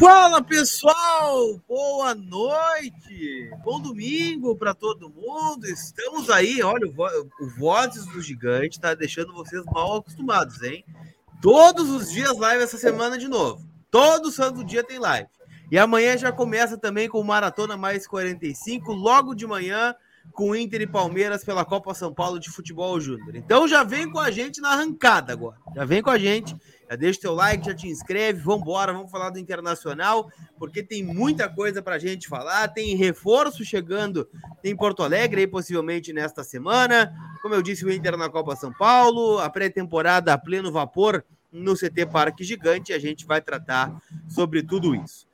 Fala pessoal, boa noite, bom domingo para todo mundo. Estamos aí, olha, o, Vo o Vozes do Gigante tá deixando vocês mal acostumados, hein? Todos os dias live essa semana de novo. Todo santo dia tem live. E amanhã já começa também com Maratona Mais 45, logo de manhã, com Inter e Palmeiras pela Copa São Paulo de Futebol Júnior. Então já vem com a gente na arrancada agora. Já vem com a gente já deixa o teu like, já te inscreve, vamos embora, vamos falar do Internacional, porque tem muita coisa para a gente falar, tem reforço chegando em Porto Alegre, aí, possivelmente nesta semana, como eu disse, o Inter na Copa São Paulo, a pré-temporada a pleno vapor no CT Parque Gigante, a gente vai tratar sobre tudo isso.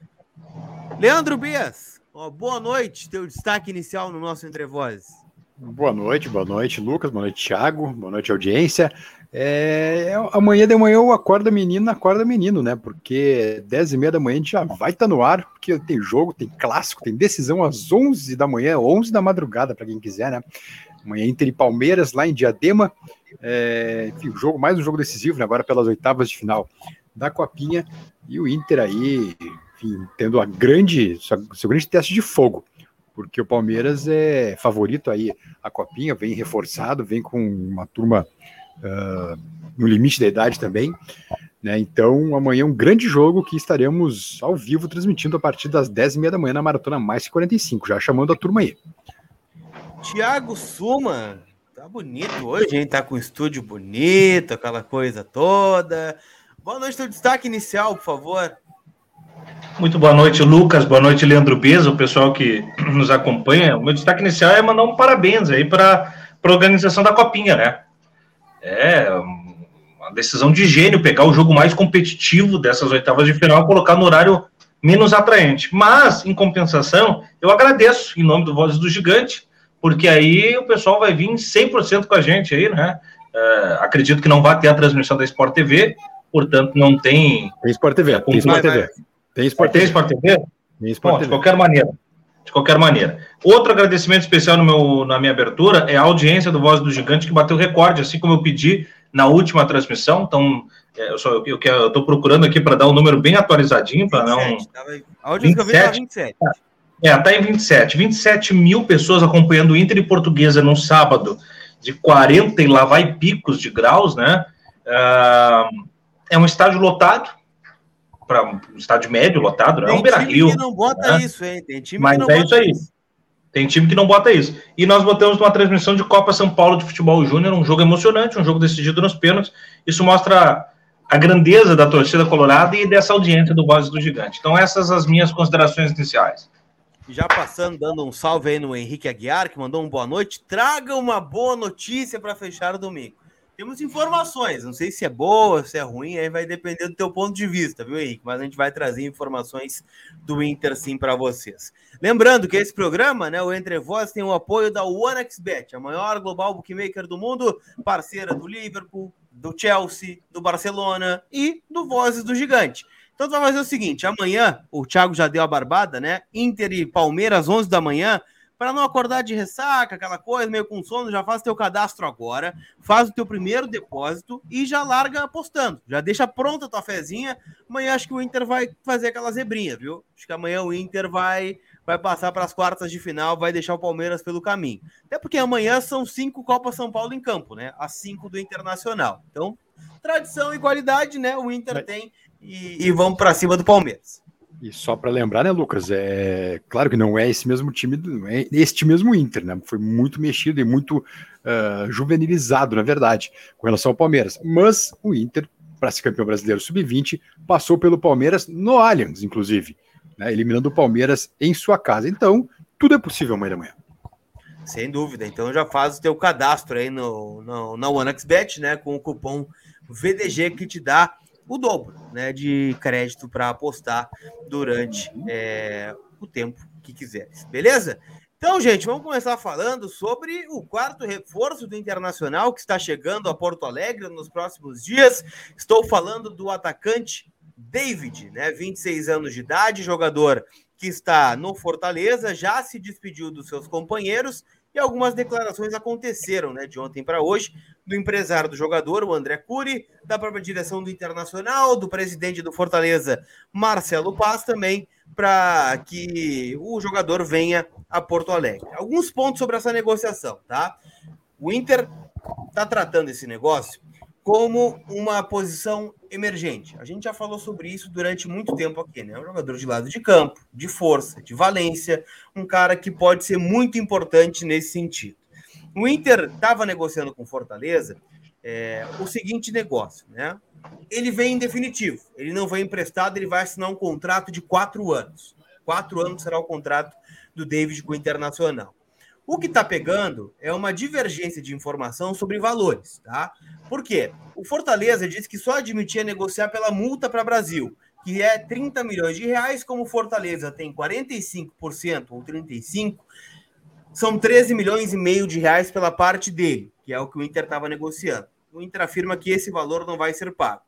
Leandro Bias, boa noite, teu destaque inicial no nosso Entre Vozes. Boa noite, boa noite, Lucas, boa noite, Thiago, boa noite, audiência. É, amanhã de manhã eu acordo menino, acorda menino, né? Porque 10 e meia da manhã a gente já vai estar tá no ar, porque tem jogo, tem clássico, tem decisão às 11 da manhã, 11 da madrugada, para quem quiser, né? Amanhã Inter e Palmeiras lá em Diadema. É, enfim, jogo, mais um jogo decisivo, né? Agora pelas oitavas de final da Copinha. E o Inter aí, enfim, tendo a grande, seu grande teste de fogo porque o Palmeiras é favorito aí a Copinha, vem reforçado, vem com uma turma uh, no limite da idade também. Né? Então, amanhã é um grande jogo que estaremos ao vivo transmitindo a partir das 10h30 da manhã na Maratona Mais 45, já chamando a turma aí. Tiago Suma, tá bonito hoje, hein? Tá com o estúdio bonito, aquela coisa toda. Boa noite, teu destaque inicial, por favor. Muito boa noite, Lucas. Boa noite, Leandro Beza, o pessoal que nos acompanha. O meu destaque inicial é mandar um parabéns aí para a organização da Copinha, né? É uma decisão de gênio pegar o jogo mais competitivo dessas oitavas de final e colocar no horário menos atraente. Mas, em compensação, eu agradeço em nome do Vozes do Gigante, porque aí o pessoal vai vir 100% com a gente aí, né? É, acredito que não vai ter a transmissão da Sport TV, portanto não tem. Tem Sport TV, tem Sport TV. Tem Sport TV. Tem Sport TV? Tem Sport Bom, TV. De qualquer maneira de qualquer maneira. Outro agradecimento especial no meu, na minha abertura é a audiência do Voz do Gigante, que bateu recorde, assim como eu pedi na última transmissão. Então, é, eu, só, eu, eu estou procurando aqui para dar um número bem atualizadinho, para não. A audiência 27, que eu vi 27. É, está em 27. 27 mil pessoas acompanhando o Inter e Portuguesa num sábado de 40 e lá vai picos de graus, né? Uh, é um estádio lotado, para um estádio médio lotado, né? é um Beira Rio. Tem time que não bota né? isso, hein? Tem time Mas que não é bota isso aí. Isso. Tem time que não bota isso. E nós botamos uma transmissão de Copa São Paulo de Futebol Júnior, um jogo emocionante, um jogo decidido nos pênaltis. Isso mostra a grandeza da torcida colorada e dessa audiência do Vozes do Gigante. Então, essas as minhas considerações iniciais. Já passando, dando um salve aí no Henrique Aguiar, que mandou um boa noite. Traga uma boa notícia para fechar o domingo temos informações. Não sei se é boa, se é ruim, aí vai depender do teu ponto de vista, viu, Henrique? Mas a gente vai trazer informações do Inter sim para vocês. Lembrando que esse programa, né, o Entre Voz, tem o apoio da OneXBet, a maior global bookmaker do mundo, parceira do Liverpool, do Chelsea, do Barcelona e do Vozes do Gigante. Então, vai fazer o seguinte: amanhã, o Thiago já deu a barbada, né? Inter e Palmeiras, 11 da manhã para não acordar de ressaca, aquela coisa, meio com sono, já faz teu cadastro agora, faz o teu primeiro depósito e já larga apostando. Já deixa pronta a tua fezinha. Amanhã acho que o Inter vai fazer aquela zebrinha, viu? Acho que amanhã o Inter vai vai passar para as quartas de final, vai deixar o Palmeiras pelo caminho. Até porque amanhã são cinco Copa São Paulo em campo, né? As cinco do Internacional. Então, tradição e qualidade, né? O Inter tem e, e vamos para cima do Palmeiras. E só para lembrar, né, Lucas? É claro que não é esse mesmo time, é este mesmo Inter, né? Foi muito mexido e muito uh, juvenilizado, na verdade, com relação ao Palmeiras. Mas o Inter, para ser campeão brasileiro sub-20, passou pelo Palmeiras no Allianz, inclusive, né, eliminando o Palmeiras em sua casa. Então, tudo é possível amanhã da manhã. Sem dúvida. Então já faz o teu cadastro aí no, no, na OneXBet, né? Com o cupom VDG que te dá o dobro né, de crédito para apostar durante é, o tempo que quiseres. Beleza? Então, gente, vamos começar falando sobre o quarto reforço do Internacional que está chegando a Porto Alegre nos próximos dias. Estou falando do atacante David, né, 26 anos de idade, jogador que está no Fortaleza, já se despediu dos seus companheiros E algumas declarações aconteceram, né, de ontem para hoje, do empresário do jogador, o André Cury, da própria direção do Internacional, do presidente do Fortaleza, Marcelo Paz, também, para que o jogador venha a Porto Alegre. Alguns pontos sobre essa negociação, tá? O Inter está tratando esse negócio como uma posição emergente. A gente já falou sobre isso durante muito tempo aqui, né? Um jogador de lado de campo, de força, de valência, um cara que pode ser muito importante nesse sentido. O Inter estava negociando com Fortaleza é, o seguinte negócio, né? Ele vem em definitivo, ele não vem emprestado, ele vai assinar um contrato de quatro anos. Quatro anos será o contrato do David com o Internacional. O que está pegando é uma divergência de informação sobre valores, tá? Por quê? O Fortaleza disse que só admitia negociar pela multa para Brasil, que é 30 milhões de reais, como o Fortaleza tem 45% ou 35%, são 13 milhões e meio de reais pela parte dele, que é o que o Inter estava negociando. O Inter afirma que esse valor não vai ser pago.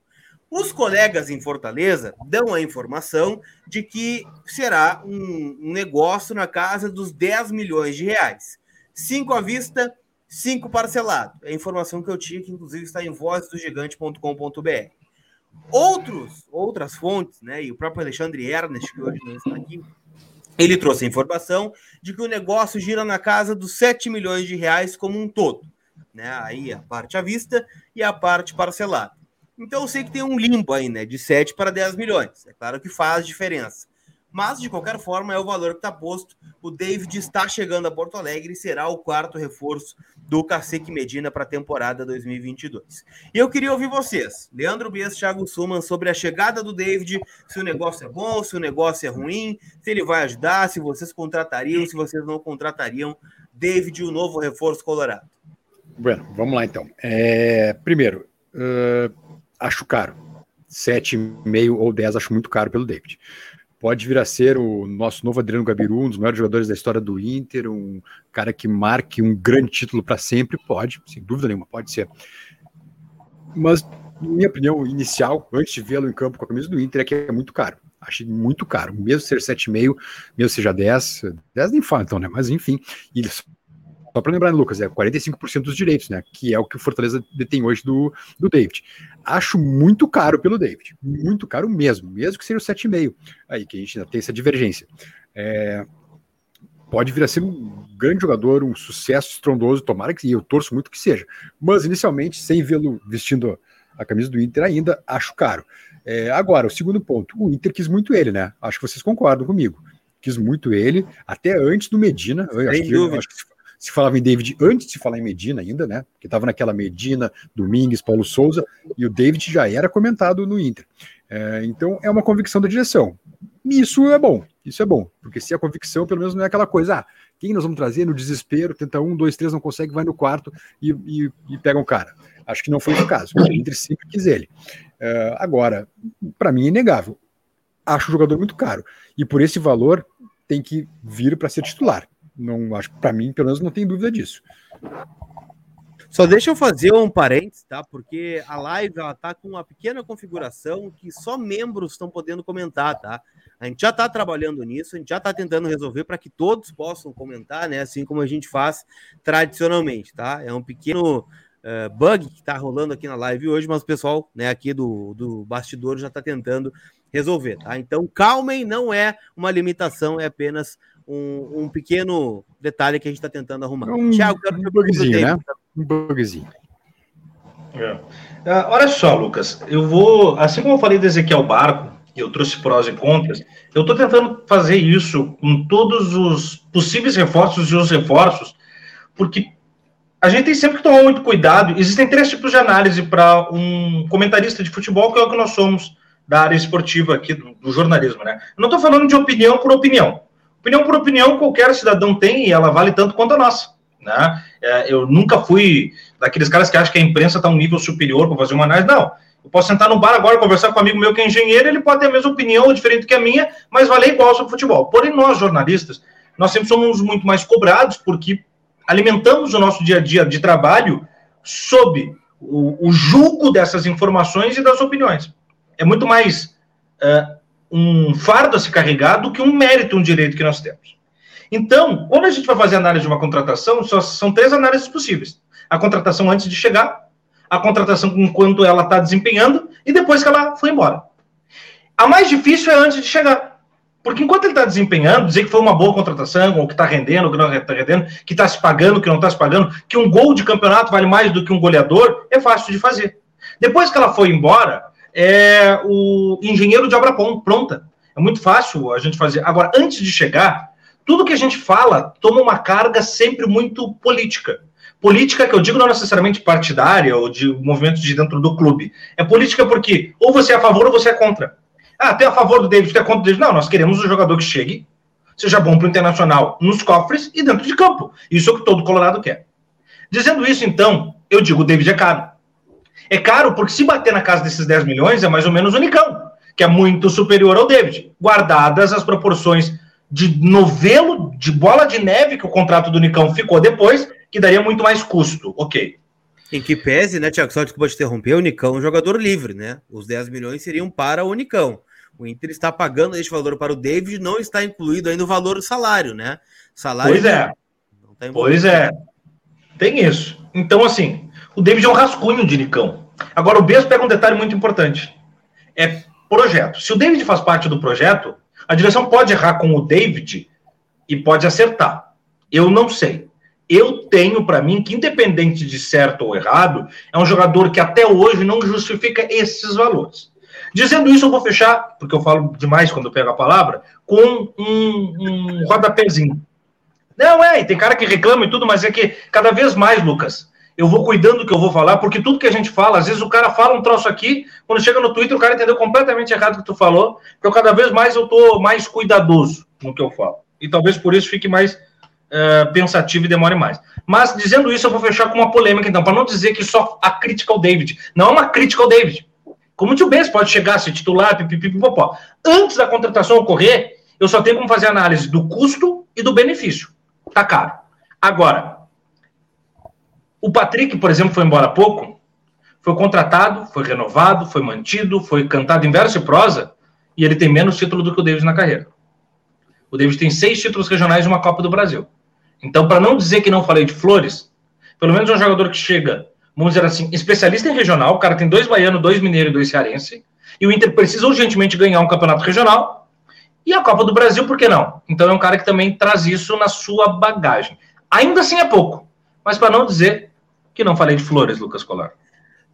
Os colegas em Fortaleza dão a informação de que será um, negócio na casa dos 10 milhões de reais. Cinco à vista, cinco parcelado. É a informação que eu tinha, que inclusive está em vozdogigante.com.br. Outros, outras fontes, né, e o próprio Alexandre Ernest, que hoje não está aqui, ele trouxe a informação de que o negócio gira na casa dos 7 milhões de reais como um todo. Né? Aí a parte à vista e a parte parcelada. Então eu sei que tem um limbo aí, né? De 7 para 10 milhões. É claro que faz diferença. Mas, de qualquer forma, é o valor que está posto. O David está chegando a Porto Alegre e será o quarto reforço do Cacique Medina para a temporada 2022. E eu queria ouvir vocês, Leandro Bias, Thiago Suman, sobre a chegada do David, se o negócio é bom, se o negócio é ruim, se ele vai ajudar, se vocês contratariam, se vocês não contratariam David, o novo reforço colorado. Bueno, vamos lá então. É, primeiro, uh acho caro. 7,5 ou 10 acho muito caro pelo David. Pode vir a ser o nosso novo Adriano Gabiru, um dos maiores jogadores da história do Inter, um cara que marque um grande título para sempre, pode, sem dúvida nenhuma, pode ser. Mas, minha opinião inicial, antes de vê-lo em campo com a camisa do Inter, é que é muito caro. Achei muito caro, mesmo ser 7,5, mesmo seja 10, 10 nem fala então, né? Mas enfim, e só para lembrar, Lucas, é 45% dos direitos, né? Que é o que o Fortaleza detém hoje do, do David. Acho muito caro pelo David. Muito caro mesmo, mesmo que seja o 7,5. Aí que a gente ainda tem essa divergência. É, pode vir a ser um grande jogador, um sucesso estrondoso, tomara que eu torço muito que seja. Mas inicialmente, sem vê-lo vestindo a camisa do Inter ainda, acho caro. É, agora, o segundo ponto, o Inter quis muito ele, né? Acho que vocês concordam comigo. Quis muito ele, até antes do Medina. Eu acho, que, eu acho que se falava em David antes de se falar em Medina ainda, né? Que estava naquela Medina, Domingues, Paulo Souza, e o David já era comentado no Inter. É, então é uma convicção da direção. E isso é bom, isso é bom, porque se a convicção, pelo menos, não é aquela coisa, ah, quem nós vamos trazer no desespero, tenta um, dois, três, não consegue, vai no quarto e, e, e pega um cara. Acho que não foi o caso. O Inter sempre quis ele. É, agora, para mim é inegável. Acho o jogador muito caro. E por esse valor tem que vir para ser titular. Não acho, para mim, pelo menos, não tem dúvida disso. Só deixa eu fazer um parênteses, tá? Porque a live ela tá com uma pequena configuração que só membros estão podendo comentar, tá? A gente já está trabalhando nisso, a gente já está tentando resolver para que todos possam comentar, né? Assim como a gente faz tradicionalmente, tá? É um pequeno uh, bug que está rolando aqui na live hoje, mas o pessoal, né, aqui do, do bastidor já está tentando resolver, tá? Então, calmem, não é uma limitação, é apenas um, um pequeno detalhe que a gente está tentando arrumar. Um, Thiago, um bugzinho, né? Um bugzinho. É. Uh, olha só, Lucas, eu vou, assim como eu falei do Ezequiel Barco, eu trouxe prós e contras, eu estou tentando fazer isso com todos os possíveis reforços e os reforços, porque a gente tem sempre que tomar muito cuidado. Existem três tipos de análise para um comentarista de futebol, que é o que nós somos da área esportiva aqui, do, do jornalismo, né? Eu não estou falando de opinião por opinião. Opinião por opinião, qualquer cidadão tem e ela vale tanto quanto a nossa. Né? É, eu nunca fui daqueles caras que acham que a imprensa está um nível superior para fazer uma análise. Não. Eu posso sentar no bar agora conversar com um amigo meu que é engenheiro, ele pode ter a mesma opinião, diferente que a minha, mas valer igual sobre futebol. Porém, nós, jornalistas, nós sempre somos muito mais cobrados porque alimentamos o nosso dia a dia de trabalho sob o, o julgo dessas informações e das opiniões. É muito mais uh, um fardo a se carregar do que um mérito, um direito que nós temos. Então, quando a gente vai fazer análise de uma contratação, só são três análises possíveis: a contratação antes de chegar, a contratação enquanto ela está desempenhando e depois que ela foi embora. A mais difícil é antes de chegar. Porque enquanto ele está desempenhando, dizer que foi uma boa contratação, ou que está rendendo, ou que não está rendendo, que está se pagando, que não está se pagando, que um gol de campeonato vale mais do que um goleador, é fácil de fazer. Depois que ela foi embora, é o engenheiro de obra pronta. É muito fácil a gente fazer. Agora, antes de chegar, tudo que a gente fala toma uma carga sempre muito política. Política que eu digo não necessariamente partidária ou de movimentos de dentro do clube. É política porque ou você é a favor ou você é contra. Ah, tem a favor do David, tem a contra do David. Não, nós queremos um jogador que chegue, seja bom para o Internacional nos cofres e dentro de campo. Isso é o que todo Colorado quer. Dizendo isso, então, eu digo, o David é caro. É caro porque se bater na casa desses 10 milhões é mais ou menos o Nicão, que é muito superior ao David, guardadas as proporções de novelo, de bola de neve que o contrato do Nicão ficou depois que daria muito mais custo. Ok. Em que pese, né, Tiago? Só desculpa te interromper, o Nicão é um jogador livre, né? Os 10 milhões seriam para o Nicão. O Inter está pagando este valor para o David, não está incluído ainda o valor do salário, né? Salário pois é. pois é. Tem isso. Então, assim, o David é um rascunho de Nicão. Agora, o Bes pega um detalhe muito importante. É projeto. Se o David faz parte do projeto, a direção pode errar com o David e pode acertar. Eu não sei eu tenho para mim que, independente de certo ou errado, é um jogador que até hoje não justifica esses valores. Dizendo isso, eu vou fechar, porque eu falo demais quando eu pego a palavra, com um, um rodapézinho. Não, é, tem cara que reclama e tudo, mas é que cada vez mais, Lucas, eu vou cuidando do que eu vou falar, porque tudo que a gente fala, às vezes o cara fala um troço aqui, quando chega no Twitter, o cara entendeu completamente errado o que tu falou, porque cada vez mais eu tô mais cuidadoso no que eu falo. E talvez por isso fique mais uh, pensativo e demore mais. Mas, dizendo isso, eu vou fechar com uma polêmica, então, para não dizer que só a crítica ao David. Não é uma crítica ao David. Como o Benz pode chegar, se titular, pipipipopó. Antes da contratação ocorrer, eu só tenho como fazer análise do custo e do benefício. Tá caro. Agora, o Patrick, por exemplo, foi embora há pouco, foi contratado, foi renovado, foi mantido, foi cantado em verso e prosa, e ele tem menos título do que o David na carreira. O David tem seis títulos regionais e uma Copa do Brasil. Então, para não dizer que não falei de Flores, pelo menos é um jogador que chega, vamos dizer assim, especialista em regional, o cara tem dois baianos, dois mineiros e dois cearense, e o Inter precisa urgentemente ganhar um campeonato regional, e a Copa do Brasil, por que não? Então é um cara que também traz isso na sua bagagem. Ainda assim é pouco, mas para não dizer que não falei de Flores, Lucas Colar.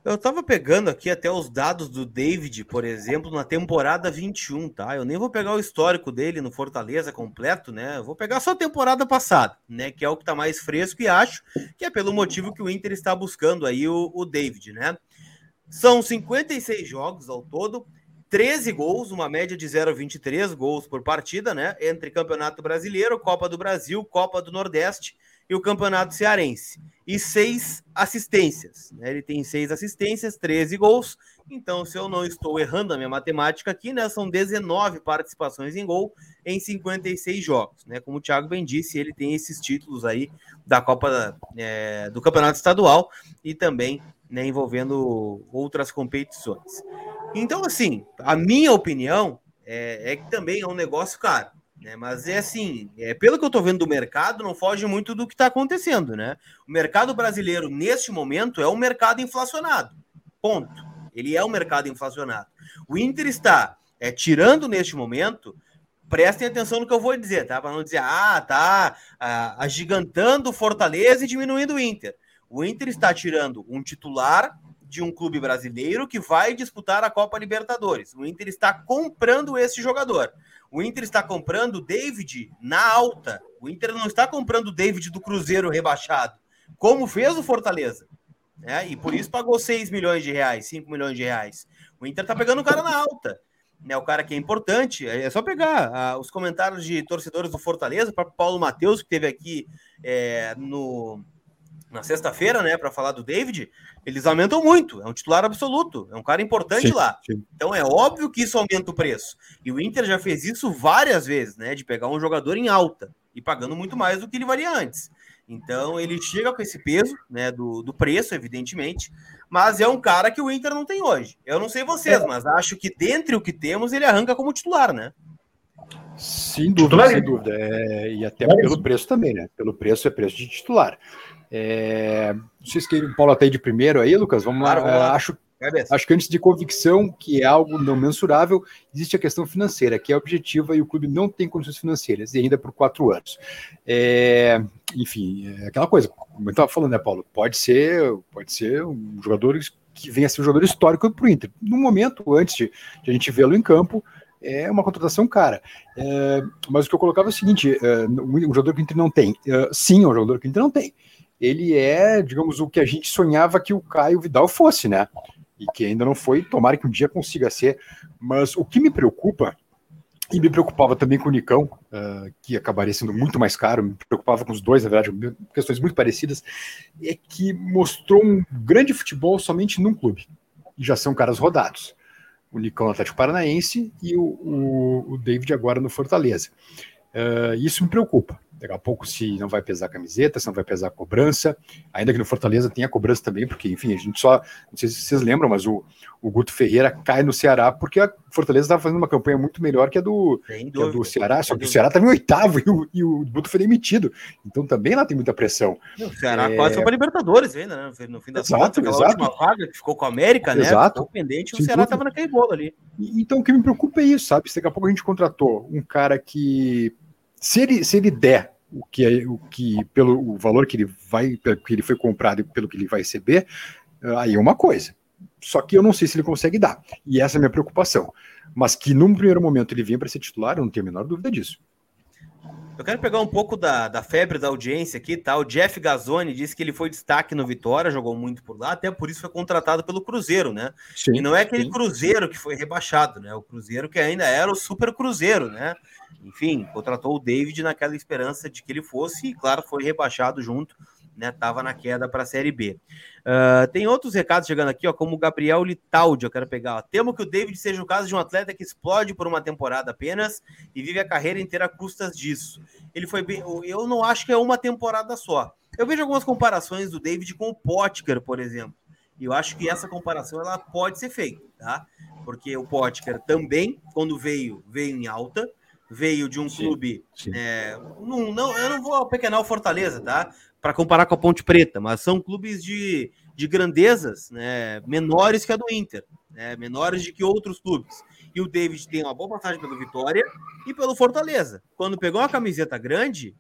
Eu tava pegando aqui até os dados do David, por exemplo, na temporada 21, tá? Eu nem vou pegar o histórico dele no Fortaleza completo, né? Eu vou pegar só a temporada passada, né? Que é o que tá mais fresco e acho que é pelo motivo que o Inter está buscando aí o, o David, né? São 56 jogos ao todo, 13 gols, uma média de 0,23 gols por partida, né? Entre Campeonato Brasileiro, Copa do Brasil, Copa do Nordeste e o Campeonato Cearense. E seis assistências. Né? Ele tem seis assistências, 13 gols. Então, se eu não estou errando a minha matemática aqui, né, são 19 participações em gol em 56 jogos. Né? Como o Thiago bem disse, ele tem esses títulos aí da Copa é, do Campeonato Estadual e também né, envolvendo outras competições. Então, assim, a minha opinião é, é que também é um negócio caro. Né? Mas é assim, é, pelo que eu estou vendo do mercado, não foge muito do que está acontecendo, né? O mercado brasileiro, neste momento, é um mercado inflacionado. Ponto. Ele é um mercado inflacionado. O Inter está é, tirando neste momento. Prestem atenção no que eu vou dizer, tá? Para não dizer, ah, tá agigantando o Fortaleza e diminuindo o Inter. O Inter está tirando um titular de um clube brasileiro que vai disputar a Copa Libertadores. O Inter está comprando esse jogador. O Inter está comprando o David na alta. O Inter não está comprando o David do Cruzeiro rebaixado, como fez o Fortaleza. Né? E por isso pagou 6 milhões de reais, 5 milhões de reais. O Inter está pegando o cara na alta. Né, o cara que é importante, é só pegar os comentários de torcedores do Fortaleza, para Paulo Matheus, que teve aqui é, no, na sexta-feira, né, para falar do David, eles aumentam muito. É um titular absoluto, é um cara importante sim, lá. Sim. Então é óbvio que isso aumenta o preço. E o Inter já fez isso várias vezes, né, de pegar um jogador em alta e pagando muito mais do que ele valia antes. Então ele chega com esse peso, né, do, do preço, evidentemente, mas é um cara que o Inter não tem hoje. Eu não sei vocês, é. mas acho que dentre o que temos ele arranca como titular, né? Sem dúvida, sem dúvida. É, e até pelo preço também, né? Pelo preço é preço de titular. É, vocês querem o Paulo até de primeiro aí, Lucas? Vamos claro, lá. Vamos lá. É, acho, acho que antes de convicção, que é algo não mensurável, existe a questão financeira, que é objetiva e o clube não tem condições financeiras, e ainda por quatro anos. É, enfim, é aquela coisa, como eu estava falando, né, Paulo? Pode ser, pode ser um jogador que venha a ser um jogador histórico para o Inter. No momento, antes de, de a gente vê-lo em campo, é uma contratação cara. É, mas o que eu colocava é o seguinte: é, um jogador que o Inter não tem. É, sim, é um jogador que o Inter não tem. Ele é, digamos, o que a gente sonhava que o Caio Vidal fosse, né? E que ainda não foi, tomara que um dia consiga ser. Mas o que me preocupa, e me preocupava também com o Nicão, uh, que acabaria sendo muito mais caro, me preocupava com os dois, na verdade, questões muito parecidas, é que mostrou um grande futebol somente num clube. E já são caras rodados o Nicão Atlético Paranaense e o, o, o David agora no Fortaleza. Uh, isso me preocupa. Daqui a pouco, se não vai pesar a camiseta, se não vai pesar a cobrança, ainda que no Fortaleza tem a cobrança também, porque, enfim, a gente só. Não sei se vocês lembram, mas o, o Guto Ferreira cai no Ceará porque a Fortaleza estava fazendo uma campanha muito melhor que a do, que a do Ceará, só que o Ceará estava em oitavo e o, e o Guto foi demitido. Então também lá tem muita pressão. O Ceará é... quase foi para Libertadores ainda, né? No fim das exato, contas, exato. última vaga que ficou com a América, né? Exato. Ficou pendente, o Ceará estava naquele bolo ali. Então o que me preocupa é isso, sabe? Se daqui a pouco a gente contratou um cara que. Se ele, se ele der o que é o que pelo o valor que ele vai que ele foi comprado e pelo que ele vai receber aí é uma coisa. Só que eu não sei se ele consegue dar. E essa é a minha preocupação. Mas que num primeiro momento ele vinha para ser titular eu não tenho a menor dúvida disso eu quero pegar um pouco da, da febre da audiência aqui, tá? O Jeff Gazzoni disse que ele foi destaque no Vitória, jogou muito por lá, até por isso foi contratado pelo Cruzeiro, né? Sim, e não é aquele sim. Cruzeiro que foi rebaixado, né? O Cruzeiro que ainda era o Super Cruzeiro, né? enfim, contratou o David naquela esperança de que ele fosse, e claro, foi rebaixado junto, né? Tava na queda para a Série B. Uh, tem outros recados chegando aqui, ó, como o Gabriel Litaldi, eu quero pegar. Ó. Temo que o David seja o caso de um atleta que explode por uma temporada apenas e vive a carreira inteira a custas disso. Ele foi bem. Eu não acho que é uma temporada só. Eu vejo algumas comparações do David com o Potker, por exemplo. E eu acho que essa comparação ela pode ser feita, tá? Porque o Potker também, quando veio, veio em alta veio de um sim, clube. Sim. É, não, não, eu não vou pequenar o Fortaleza, tá? Para comparar com a Ponte Preta, mas são clubes de, de grandezas né, menores que a do Inter, né, menores de que outros clubes. E o David tem uma boa passagem pelo Vitória e pelo Fortaleza. Quando pegou uma camiseta grande,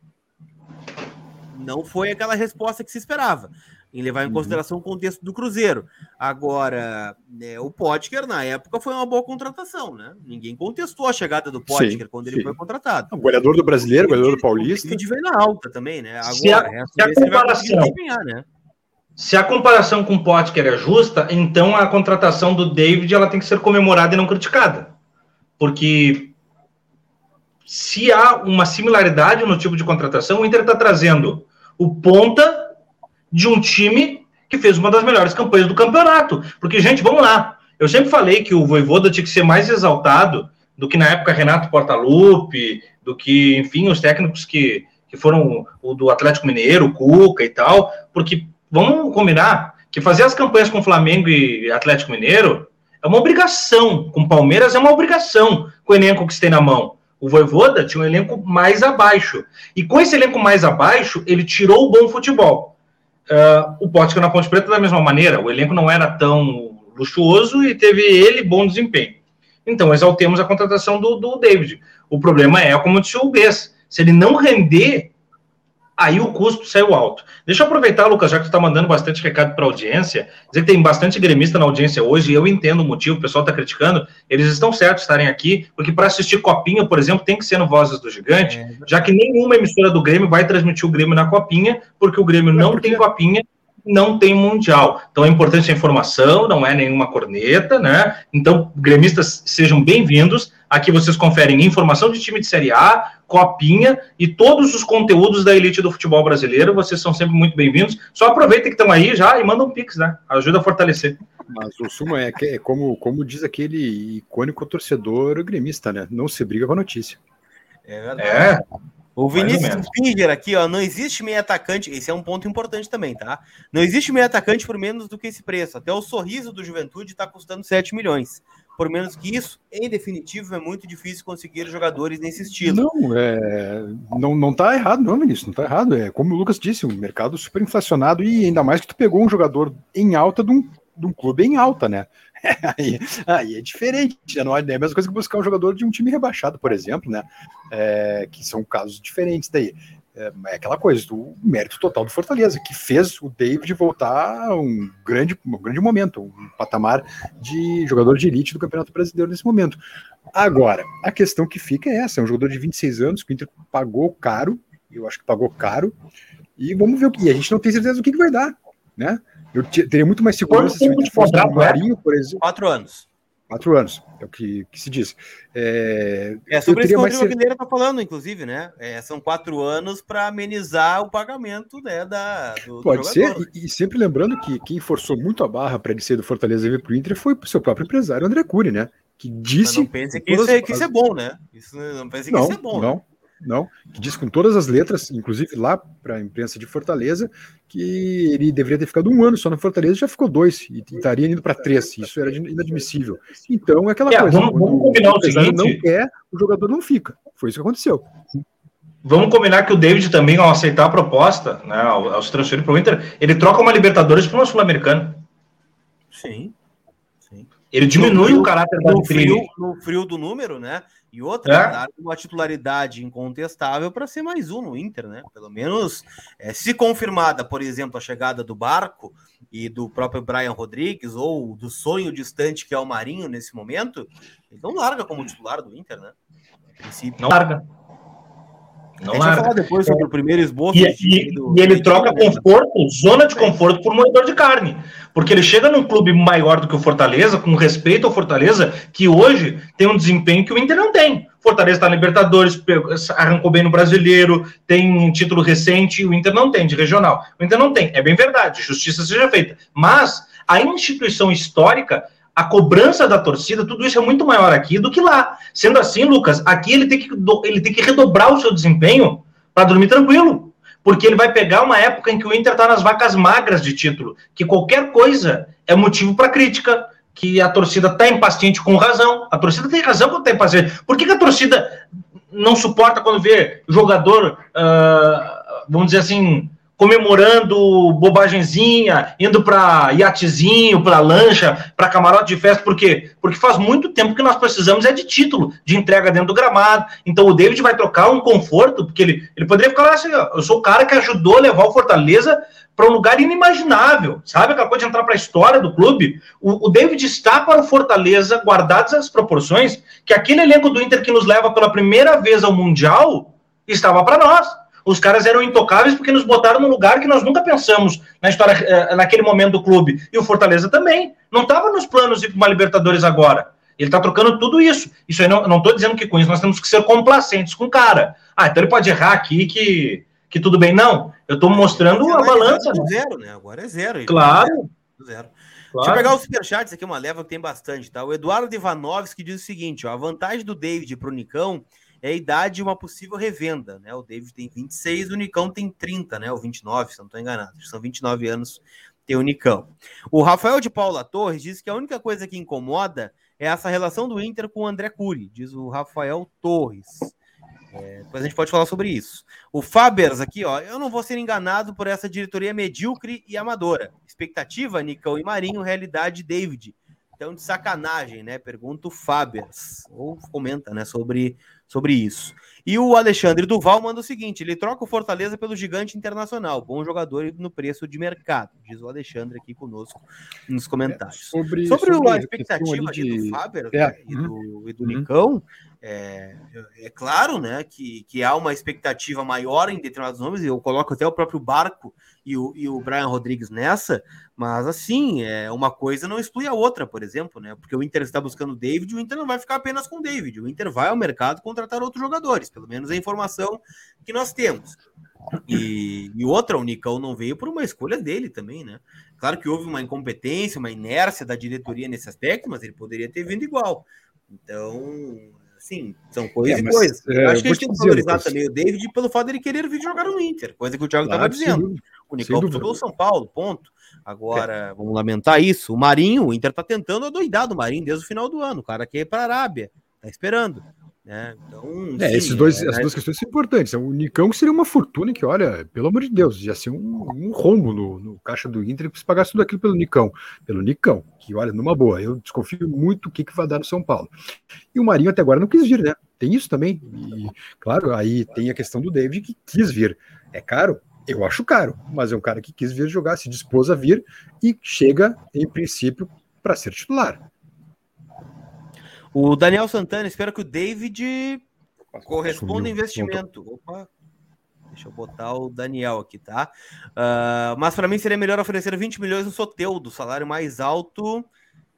não foi aquela resposta que se esperava em levar em uhum. consideração o contexto do Cruzeiro. Agora, né, o Potker, na época, foi uma boa contratação, né? Ninguém contestou a chegada do Potker quando sim. ele foi contratado. O goleador do brasileiro, o goleador do paulista. O veio na alta também, né? Agora, se a, se a comparação, né? Se a comparação com o Potker é justa, então a contratação do David ela tem que ser comemorada e não criticada. Porque se há uma similaridade no tipo de contratação, o Inter está trazendo o ponta de um time que fez uma das melhores campanhas do campeonato. Porque, gente, vamos lá. Eu sempre falei que o Voivoda tinha que ser mais exaltado do que na época Renato Portaluppi, do que, enfim, os técnicos que, que foram o do Atlético Mineiro, Cuca e tal, porque vamos combinar que fazer as campanhas com Flamengo e Atlético Mineiro é uma obrigação, com Palmeiras é uma obrigação com o elenco que se tem na mão. O Voivoda tinha um elenco mais abaixo. E com esse elenco mais abaixo, ele tirou o bom futebol. Uh, o Potker na Ponte Preta da mesma maneira, o elenco não era tão luxuoso e teve ele bom desempenho. Então, exaltemos a contratação do, do David. O problema é, como disse o Bess, se ele não render, aí o custo saiu alto. Deixa eu aproveitar, Lucas, já que tu está mandando bastante recado para a audiência, dizer que tem bastante gremista na audiência hoje, e eu entendo o motivo, o pessoal está criticando, eles estão certos estarem aqui, porque para assistir Copinha, por exemplo, tem que ser no Vozes do Gigante, é. já que nenhuma emissora do Grêmio vai transmitir o Grêmio na Copinha, porque o Grêmio não tem Copinha, não tem mundial. Então é importante a informação, não é nenhuma corneta, né? Então, gremistas, sejam bem-vindos. Aqui vocês conferem informação de time de Série A, copinha e todos os conteúdos da elite do futebol brasileiro. Vocês são sempre muito bem-vindos. Só aproveitem que estão aí já e mandam um pix, né? Ajuda a fortalecer. Mas o sumo é, que, é como, como diz aquele icônico torcedor gremista, né? Não se briga com a notícia. É verdade. É. O Vinícius Finger aqui, ó, não existe meio atacante, esse é um ponto importante também, tá? Não existe meio atacante por menos do que esse preço. Até o sorriso do Juventude está custando 7 milhões. por menos que isso, em definitivo, é muito difícil conseguir jogadores nesse estilo. Não, é, não, não tá errado, não, Vinícius, não tá errado. É como o Lucas disse, um mercado super inflacionado e ainda mais que tu pegou um jogador em alta de um, de um clube em alta, né? aí, aí, é diferente, né? não é a mesma coisa que buscar um jogador de um time rebaixado, por exemplo, né? É, que são casos diferentes daí. É, é aquela coisa, o mérito total do Fortaleza, que fez o David voltar a um grande, um grande momento, um patamar de jogador de elite do Campeonato Brasileiro nesse momento. Agora, a questão que fica é essa: é um jogador de 26 anos que o Inter pagou caro, eu acho que pagou caro, e vamos ver o que. E a gente não tem certeza do que, que vai dar, né? Eu teria muito mais segurança se o Inter fosse um Marinho, por exemplo. Quatro anos. Quatro anos, é o que, que se diz. É, é sobre isso que o Rodrigo Aguilera está falando, inclusive, né? É, são quatro anos para amenizar o pagamento né, da, do, Pode do ser, e, e, sempre lembrando que quem forçou muito a barra para ele ser do Fortaleza e vir para o Inter foi o seu próprio empresário, André Cury, né? Que disse. Mas não pense que, isso é, que isso é bom, né? Isso, não pense que não, isso é bom. Não, né? Não, que diz com todas as letras, inclusive lá para a imprensa de Fortaleza, que ele deveria ter ficado um ano só na Fortaleza, já ficou dois, e estaria indo para três, isso era inadmissível. Então é aquela é, coisa, vamos, vamos combinar o, seguinte, não quer, o jogador não fica, foi isso que aconteceu. Vamos combinar que o David também, ao aceitar a proposta, né, ao, ao se transferir para o Inter, ele troca uma Libertadores para uma Sul-Americana. Sim. Ele diminui no, o caráter da no frio, no frio do número, né? E outra, é. dar uma titularidade incontestável para ser mais um no Inter, né? Pelo menos, é, se confirmada, por exemplo, a chegada do Barco e do próprio Brian Rodrigues, ou do sonho distante que é o Marinho nesse momento, ele não larga como titular do Inter, né? Não larga. Não larga. falar depois sobre é. o primeiro esboço. E, e, do, e ele troca conforto, zona de conforto, por moedor de carne. Porque ele chega num clube maior do que o Fortaleza, com respeito ao Fortaleza, que hoje tem um desempenho que o Inter não tem. Fortaleza está na Libertadores, arrancou bem no Brasileiro, tem um título recente, o Inter não tem, de regional. O Inter não tem, é bem verdade, justiça seja feita. Mas a instituição histórica a cobrança da torcida, tudo isso é muito maior aqui do que lá. Sendo assim, Lucas, aqui ele tem que, ele tem que redobrar o seu desempenho para dormir tranquilo. Porque ele vai pegar uma época em que o Inter está nas vacas magras de título, que qualquer coisa é motivo para crítica, que a torcida está impaciente com razão. A torcida tem razão quando está impaciente. Por que, que, a torcida não suporta quando vê jogador, uh, vamos dizer assim, comemorando bobagenzinha, indo para iatezinho, para lancha, para camarote de festa, por quê? Porque faz muito tempo que nós precisamos é de título, de entrega dentro do gramado. Então o David vai trocar um conforto, porque ele, ele poderia ficar lá assim, eu sou o cara que ajudou a levar o Fortaleza para um lugar inimaginável, sabe? Acabou de entrar para a história do clube. O, o, David está para o Fortaleza, guardadas as proporções, que aquele elenco do Inter que nos leva pela primeira vez ao Mundial estava para nós os caras eram intocáveis porque nos botaram num lugar que nós nunca pensamos na história, eh, naquele momento do clube. E o Fortaleza também. Não estava nos planos de ir para uma Libertadores agora. Ele está trocando tudo isso. Isso aí não estou dizendo que com isso nós temos que ser complacentes com o cara. Ah, então ele pode errar aqui que, que tudo bem. Não, eu estou mostrando a balança. É zero, né? Agora é zero. Claro. É zero. Claro. Deixa eu pegar os superchats aqui, uma leva que tem bastante, tá? O Eduardo Ivanovski diz o seguinte: ó, a vantagem do David para o Nicão é a idade de uma possível revenda, né? O David tem 26, o Nicão tem 30, né? Ou 29, se não estou enganado. São 29 anos tem o Nicão. O Rafael de Paula Torres diz que a única coisa que incomoda é essa relação do Inter com o André Cury, diz o Rafael Torres. É, depois a gente pode falar sobre isso. O Fabers aqui, ó, eu não vou ser enganado por essa diretoria medíocre e amadora. Expectativa, Nicão e Marinho, realidade, David. Então, de sacanagem, né? Pergunta o Fabers, ou comenta, né, sobre sobre isso. E o Alexandre Duval manda o seguinte: ele troca o Fortaleza pelo gigante internacional, bom jogador no preço de mercado, diz o Alexandre aqui conosco nos comentários. É, sobre, sobre, sobre, a expectativa de... do Faber é. né, e do, e do uhum. Nicão, é, é, claro né, que, que há uma expectativa maior em determinados nomes, eu coloco até o próprio Barco e o, e o Brian Rodrigues nessa, mas assim, é, uma coisa não exclui a outra, por exemplo, né? Porque o Inter está buscando o David, o Inter não vai ficar apenas com o David, o Inter vai ao mercado contratar outros jogadores, pelo menos a informação que nós temos. E, e outra, o Nicão não veio por uma escolha dele também, né? Claro que houve uma incompetência, uma inércia da diretoria nesse aspecto, mas ele poderia ter vindo igual. Então, Sim, são coisas é, e coisas. É, acho que a gente tem que valorizar também o David pelo fato dele querer vir jogar no Inter, coisa que o Thiago estava dizendo. Sim. O O Nicão optou pelo São Paulo, ponto. Agora, é. vamos lamentar isso. O Marinho, o Inter tá tentando adoidar do Marinho desde o final do ano. O cara quer ir pra Arábia, tá esperando. Né? Então, é, sim, esses dois, é, essas duas questões são importantes. O Nicão seria uma fortuna que, olha, pelo amor de Deus, ia ser um, um rombo no, no, caixa do Inter se pagasse tudo aquilo pelo Nicão. Pelo Nicão, que, olha, numa boa, eu desconfio muito o que, que vai dar no São Paulo. E o Marinho até agora não quis vir, né? Tem isso também. E, claro, aí tem a questão do David que quis vir. É caro? Eu acho caro, mas é um cara que quis vir jogar, se dispôs a vir e chega, em princípio, para ser titular. O Daniel Santana espera que o David corresponda ao investimento. Opa, deixa eu botar o Daniel aqui, tá? Uh, mas para mim seria melhor oferecer 20 milhões no Soteudo, salário mais alto,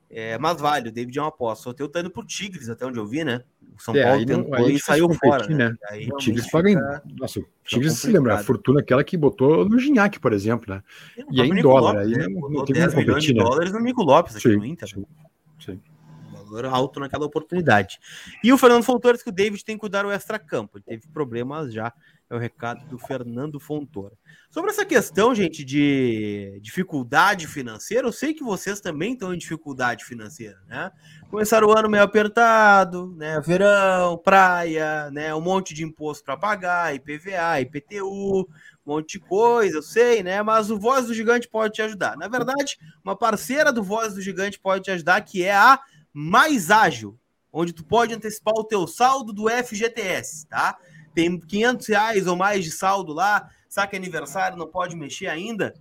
é, mas vale. O David é uma aposta. O Soteudo tá indo pro Tigres, até onde eu vi, né? O São é, Paulo tentou e saiu fora. Né? né? Aí, o Tigres paga em. Nossa, o Tigres se lembra, a fortuna aquela que botou no Ginhaque, por exemplo, né? E é em dólar. Lopes, aí né? não, não tem como competir, de né? dólares no Nico Lopes aqui sim, no Inter. Sim valor alto naquela oportunidade. E o Fernando Fontoura que o David tem que cuidar o extra-campo. Ele teve problemas já. É o recado do Fernando Fontoura. Sobre essa questão, gente, de dificuldade financeira, eu sei que vocês também estão em dificuldade financeira, né? Começaram o ano meio apertado, né? Verão, praia, né? Um monte de imposto para pagar, IPVA, IPTU, um monte de coisa, eu sei, né? Mas o Voz do Gigante pode te ajudar. Na verdade, uma parceira do Voz do Gigante pode te ajudar, que é a mais ágil, onde tu pode antecipar o teu saldo do FGTS, tá? Tem 500 reais ou mais de saldo lá, saque aniversário, não pode mexer ainda,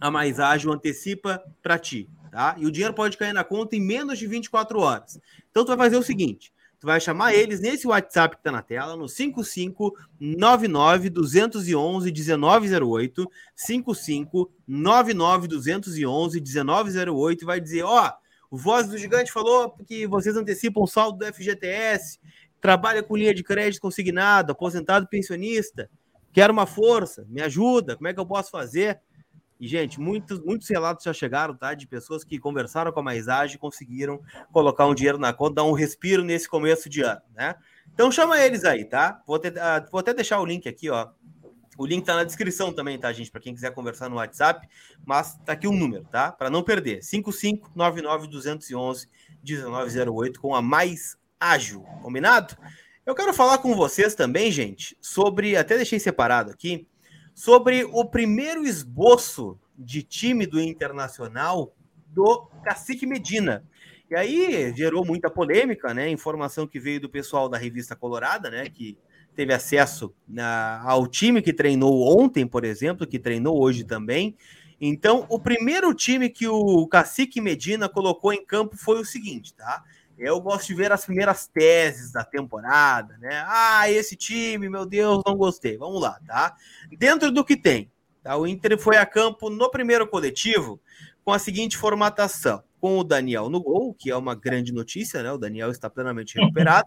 a mais ágil antecipa para ti, tá? E o dinheiro pode cair na conta em menos de 24 horas. Então tu vai fazer o seguinte, tu vai chamar eles nesse WhatsApp que tá na tela, no 5599 211 1908, 5599 211 1908 e vai dizer, ó, oh, o Voz do Gigante falou que vocês antecipam o saldo do FGTS, trabalha com linha de crédito consignado, aposentado pensionista, quero uma força, me ajuda, como é que eu posso fazer? E, gente, muitos, muitos relatos já chegaram, tá? De pessoas que conversaram com a Maisage e conseguiram colocar um dinheiro na conta, dar um respiro nesse começo de ano, né? Então chama eles aí, tá? Vou, uh, vou até deixar o link aqui, ó, o link tá na descrição também, tá, gente? Para quem quiser conversar no WhatsApp. Mas tá aqui o um número, tá? Para não perder. 5599-211-1908 com a mais ágil. Combinado? Eu quero falar com vocês também, gente, sobre. Até deixei separado aqui. Sobre o primeiro esboço de time do Internacional do Cacique Medina. E aí gerou muita polêmica, né? Informação que veio do pessoal da revista Colorada, né? Que teve acesso na, ao time que treinou ontem, por exemplo, que treinou hoje também. Então, o primeiro time que o Cacique Medina colocou em campo foi o seguinte, tá? Eu gosto de ver as primeiras teses da temporada, né? Ah, esse time, meu Deus, não gostei. Vamos lá, tá? Dentro do que tem, tá? O Inter foi a campo no primeiro coletivo com a seguinte formatação: com o Daniel no gol, que é uma grande notícia, né? O Daniel está plenamente recuperado.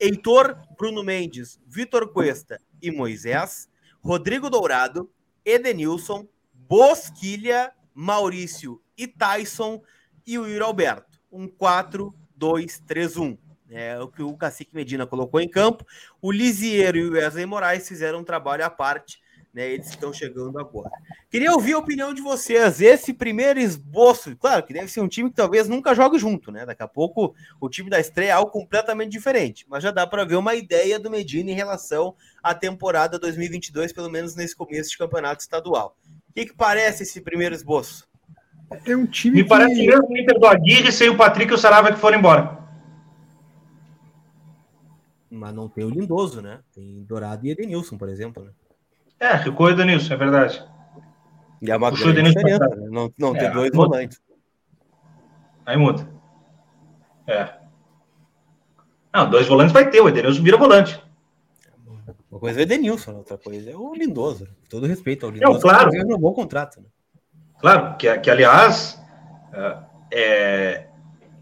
Heitor, Bruno Mendes, Vitor Cuesta e Moisés, Rodrigo Dourado, Edenilson, Bosquilha, Maurício e Tyson e o Yuri Alberto. Um 4-2-3-1. É o que o Cacique Medina colocou em campo. O Lisieiro e o Wesley Moraes fizeram um trabalho à parte né? Eles estão chegando agora. Queria ouvir a opinião de vocês. Esse primeiro esboço, claro que deve ser um time que talvez nunca jogue junto, né? Daqui a pouco o time da estreia é algo completamente diferente, mas já dá para ver uma ideia do Medina em relação à temporada 2022, pelo menos nesse começo de campeonato estadual. O que, que parece esse primeiro esboço? É um time Me que... parece mesmo o Inter do Aguirre sem o Patrick e o Sarava que foram embora. Mas não tem o Lindoso, né? Tem Dourado e Edenilson, por exemplo, né? É, ficou o Edenilson, é verdade. E é uma Puxou grande diferença, né? não, não é, ter dois muda. volantes. Aí muda. É. Não, dois volantes vai ter, o Edenilson vira volante. Uma coisa é o Edenilson, outra coisa é o Lindoso. Todo respeito ao Lindoso. Não, claro. É um bom contrato. Né? Claro, que, que aliás é, é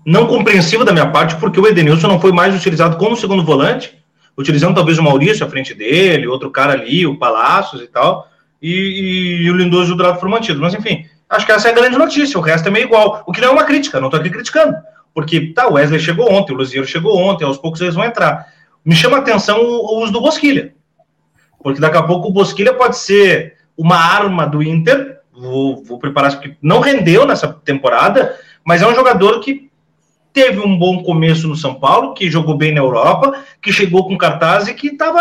não compreensivo da minha parte, porque o Edenilson não foi mais utilizado como segundo volante utilizando talvez o Maurício à frente dele, outro cara ali, o Palácios e tal, e, e o Lindoso e o Dourado foram mantidos. Mas enfim, acho que essa é a grande notícia, o resto é meio igual. O que não é uma crítica, não estou aqui criticando. Porque, tá, o Wesley chegou ontem, o Luziero chegou ontem, aos poucos eles vão entrar. Me chama a atenção o, o uso do Bosquilha. Porque daqui a pouco o Bosquilha pode ser uma arma do Inter. Vou, vou preparar porque não rendeu nessa temporada, mas é um jogador que teve um bom começo no São Paulo, que jogou bem na Europa, que chegou com cartaz e que estava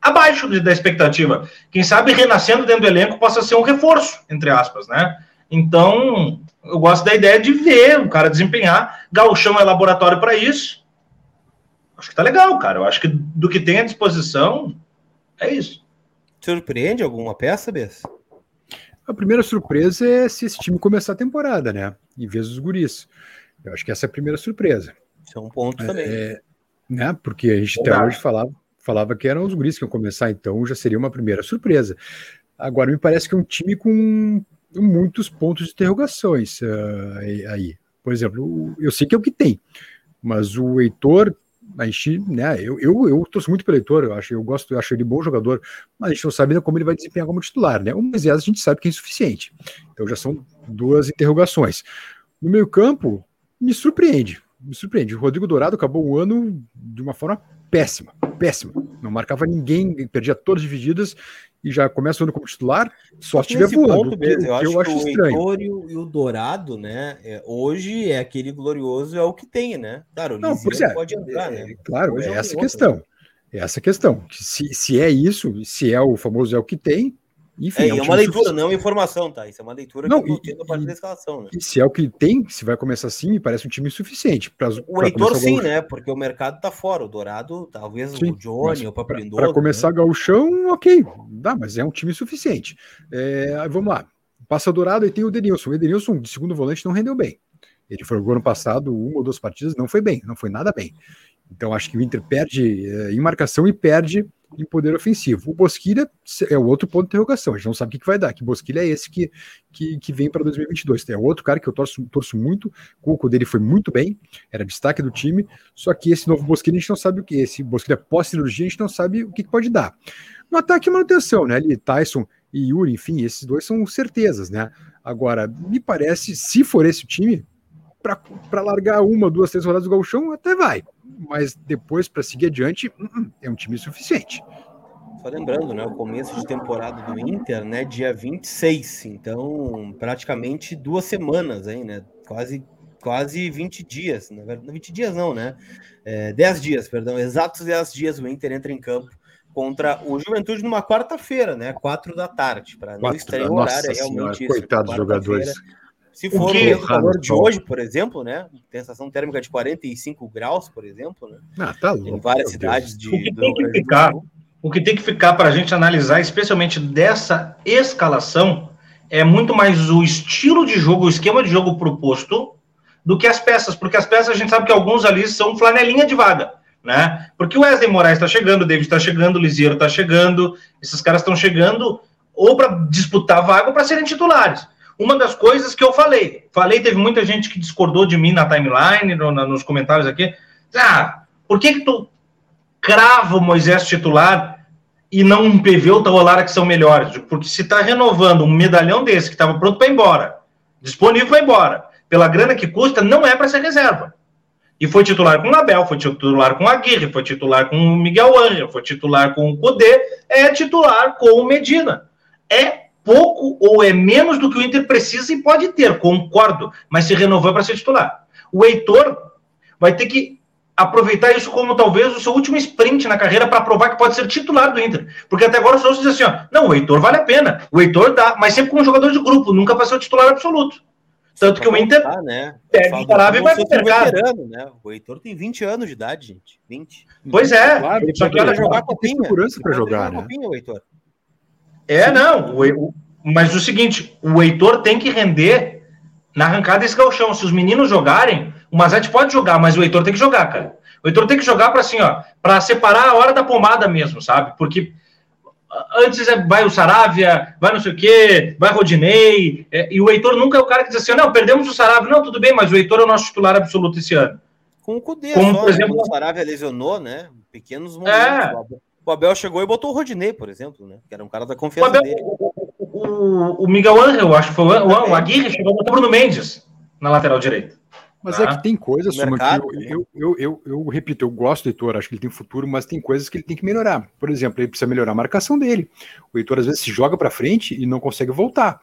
abaixo da expectativa. Quem sabe renascendo dentro do elenco possa ser um reforço, entre aspas, né? Então, eu gosto da ideia de ver o cara desempenhar. Galchão é laboratório para isso. Acho que tá legal, cara. Eu acho que do que tem à disposição, é isso. Surpreende alguma peça, Bess? A primeira surpresa é se esse time começar a temporada, né? Em vez dos guris. Eu acho que essa é a primeira surpresa. Isso é um ponto também. É, né? Porque a gente até hoje falava, falava que eram os guris que iam começar, então já seria uma primeira surpresa. Agora, me parece que é um time com muitos pontos de interrogações uh, aí. Por exemplo, eu sei que é o que tem, mas o Heitor, a gente, né, eu, eu, eu torço muito pelo Heitor, eu acho, eu gosto, eu acho ele bom jogador, mas a gente não sabe ainda como ele vai desempenhar como titular, né? O Moisés a gente sabe que é insuficiente. Então já são duas interrogações. No meio campo, me surpreende, me surpreende. O Rodrigo Dourado acabou o ano de uma forma péssima, péssima. Não marcava ninguém, perdia todas as divididas e já começa o ano como titular, só se estiver voando. Mesmo, eu, acho eu acho, que estranho. o Heitor e o, Dourado, né? É, hoje é aquele glorioso, é o que tem, né? Claro, o Não, pois é, pode entrar, né? Claro, hoje é, é essa a questão. É essa questão. Se, se é isso, se é o famoso é o que tem, enfim, é, é, um é uma leitura, não é uma informação, tá? Isso é uma leitura não, que eu tendo a partir da escalação, né? E se é o que tem, se vai começar assim, me parece um time insuficiente. Pra, o pra Heitor sim, né? Porque o mercado tá fora. O Dourado, talvez sim, o Johnny, o Papo Para começar né? gauchão, ok, dá, mas é um time suficiente. É, vamos lá. Passa Dourado e tem o Denilson. O Denilson, de segundo volante, não rendeu bem. Ele foi o ano passado, uma ou duas partidas, não foi bem, não foi nada bem. Então acho que o Inter perde é, em marcação e perde em poder ofensivo. O Bosquilha é o outro ponto de interrogação. A gente não sabe o que vai dar. Que Bosquilha é esse que, que, que vem para 2022. É outro cara que eu torço, torço muito. O Cuco dele foi muito bem, era destaque do time. Só que esse novo Bosquilha a gente não sabe o que. Esse Bosquilha pós-cirurgia a gente não sabe o que, que pode dar. No ataque manutenção, né? Ali, Tyson e Yuri, enfim, esses dois são certezas, né? Agora, me parece, se for esse time, para largar uma, duas, três rodadas do Galchão, até vai mas depois para seguir adiante hum, hum, é um time suficiente. Só lembrando, né, o começo de temporada do Inter, né, dia 26, então praticamente duas semanas aí, né, quase quase 20 dias, na verdade, 20 dias não, né, é, 10 dias, perdão, exatos 10 dias o Inter entra em campo contra o Juventude numa quarta-feira, né, 4 da tarde, para não estrear o horário, é realmente isso. Coitados jogadores. Se for o, mesmo calor de hoje, por exemplo, né? Sensação térmica de 45 graus, por exemplo, né? Ah, tá louco, em várias cidades de. O que tem que ficar, o que tem que ficar para a gente analisar, especialmente dessa escalação, é muito mais o estilo de jogo, o esquema de jogo proposto, do que as peças, porque as peças a gente sabe que alguns ali são flanelinha de vaga, né? Porque o Wesley Moraes está chegando, o David está chegando, o Lisieiro está chegando, esses caras estão chegando ou para disputar vaga ou para serem titulares uma das coisas que eu falei. Falei, teve muita gente que discordou de mim na timeline, no, na, nos comentários aqui. Ah, por que que tu crava o Moisés titular e não um PV ou Taolara que são melhores? Porque se está renovando um medalhão desse que estava pronto para ir embora, disponível para ir embora, pela grana que custa, não é para ser reserva. E foi titular com o Abel, foi titular com a Aguirre, foi titular com o Miguel Anja, foi titular com o Cudê, é titular com o Medina. É pouco ou é menos do que o Inter precisa e pode ter, concordo, mas se renovou para ser titular. O Heitor vai ter que aproveitar isso como talvez o seu último sprint na carreira para provar que pode ser titular do Inter. Porque até agora os outros dizem assim: ó, não, o Heitor vale a pena, o Heitor dá, mas sempre como jogador de grupo, nunca para ser o titular absoluto. Tanto que o Inter voltar, né? perde o Sarabia e vai pro mercado. Né? O Heitor tem 20 anos de idade, gente. 20. Pois é. Claro, ele só que ela jogar copinha. segurança para jogar, né? Copinha, o Heitor. É, não. O, mas o seguinte, o Heitor tem que render na arrancada desse galchão. Se os meninos jogarem, o Mazete pode jogar, mas o Heitor tem que jogar, cara. O Heitor tem que jogar para assim, ó, para separar a hora da pomada mesmo, sabe? Porque antes é, vai o Saravia, vai não sei o quê, vai Rodinei, é, e o Heitor nunca é o cara que diz assim, não, perdemos o Saravia, não, tudo bem, mas o Heitor é o nosso titular absoluto esse ano. Com o Cudê, Como, só, por né? exemplo, o Saravia lesionou, né? Pequenos momentos. É. O Abel chegou e botou o Rodinei, por exemplo, né? Que era um cara da confiança o Abel, dele. O, o Miguel Angel, acho que foi o, o, o Aguirre, chegou a botar o Bruno Mendes na lateral direita. Mas tá? é que tem coisas, Suma, que eu, eu, eu, eu, repito, eu gosto do Heitor, acho que ele tem futuro, mas tem coisas que ele tem que melhorar. Por exemplo, ele precisa melhorar a marcação dele. O Heitor às vezes se joga para frente e não consegue voltar.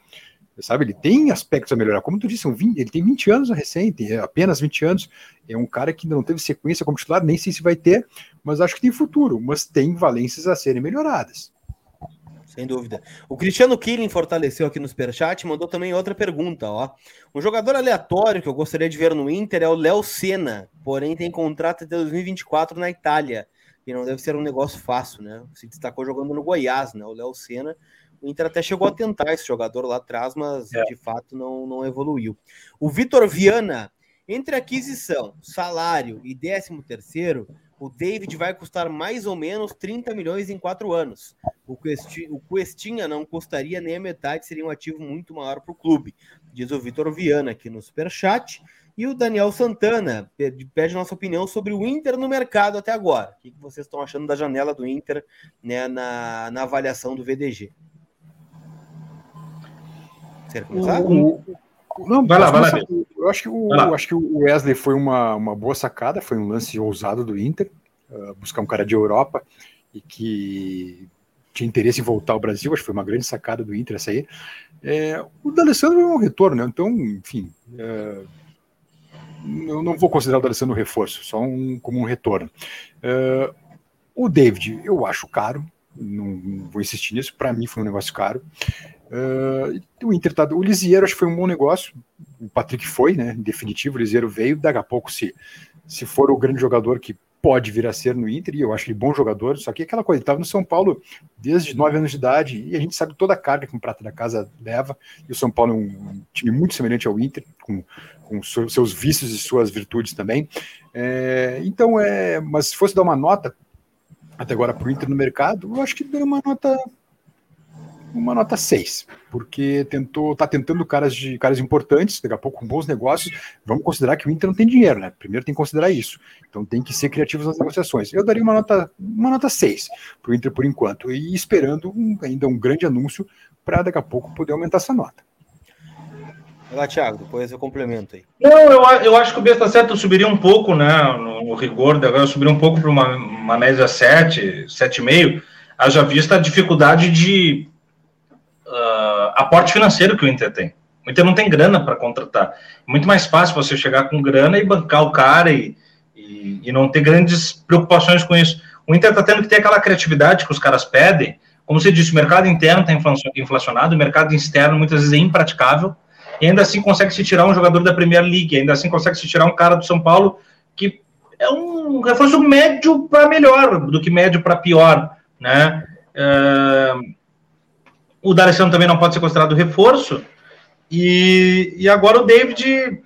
Sabe, ele tem aspectos a melhorar. Como tu disse, ele tem 20 anos recente, apenas 20 anos. É um cara que não teve sequência como titular, nem sei se vai ter, mas acho que tem futuro, mas tem valências a serem melhoradas. Sem dúvida. O Cristiano Killing fortaleceu aqui no Superchat mandou também outra pergunta. Ó. Um jogador aleatório que eu gostaria de ver no Inter é o Léo Senna, porém tem contrato até 2024 na Itália. E não deve ser um negócio fácil, né? Se destacou jogando no Goiás, né? O Léo Senna. O Inter até chegou a tentar esse jogador lá atrás, mas é. de fato não, não evoluiu. O Vitor Viana, entre aquisição, salário e 13 terceiro, o David vai custar mais ou menos 30 milhões em quatro anos. O, Questinha não custaria nem a metade, seria um ativo muito maior para o clube, diz o Vitor Viana aqui no Superchat. E o Daniel Santana pede nossa opinião sobre o Inter no mercado até agora. O que vocês estão achando da janela do Inter né, na, na avaliação do VDG? Você quer começar? O, não, vai lá, vai lá. Eu acho que, o, acho que o Wesley foi uma, uma boa sacada, foi um lance ousado do Inter, uh, buscar um cara de Europa e que tinha interesse em voltar ao Brasil, acho que foi uma grande sacada do Inter essa aí. É, o D'Alessandro é um retorno, né? então, enfim, é, eu não vou considerar o D'Alessandro um reforço, só um, como um retorno. É, o David, eu acho caro, não, não vou insistir nisso, para mim foi um negócio caro. Uh, o Inter tá, o Lisieiro acho que foi um bom negócio. O Patrick foi, né? Em definitivo, o Lisieiro veio. Daqui a pouco, se, se for o grande jogador que pode vir a ser no Inter, e eu acho ele bom jogador, só que aquela coisa, ele estava no São Paulo desde nove anos de idade, e a gente sabe toda a carga que o Prata da Casa leva, e o São Paulo é um, um time muito semelhante ao Inter, com, com seus vícios e suas virtudes também. É, então, é, mas se fosse dar uma nota, até agora para o Inter no mercado, eu acho que daria uma nota uma nota 6, porque tentou, tá tentando caras de caras importantes, daqui a pouco com bons negócios. Vamos considerar que o Inter não tem dinheiro, né? Primeiro tem que considerar isso. Então tem que ser criativos nas negociações. Eu daria uma nota, uma nota 6 para o Inter por enquanto, e esperando um, ainda um grande anúncio para daqui a pouco poder aumentar essa nota. Vai lá, Thiago, depois eu complemento aí. Não, eu, eu acho que o Besta certo subiria um pouco, né? No, no rigor, agora subiria um pouco para uma, uma média 7, 7,5. Haja vista a dificuldade de uh, aporte financeiro que o Inter tem. O Inter não tem grana para contratar. É muito mais fácil você chegar com grana e bancar o cara e, e, e não ter grandes preocupações com isso. O Inter está tendo que ter aquela criatividade que os caras pedem. Como você disse, o mercado interno está inflacionado, o mercado externo muitas vezes é impraticável, e ainda assim consegue se tirar um jogador da Premier League, ainda assim consegue se tirar um cara do São Paulo que é um reforço médio para melhor do que médio para pior, né? Uh, o D'Alessandro também não pode ser considerado reforço. E, e agora o David,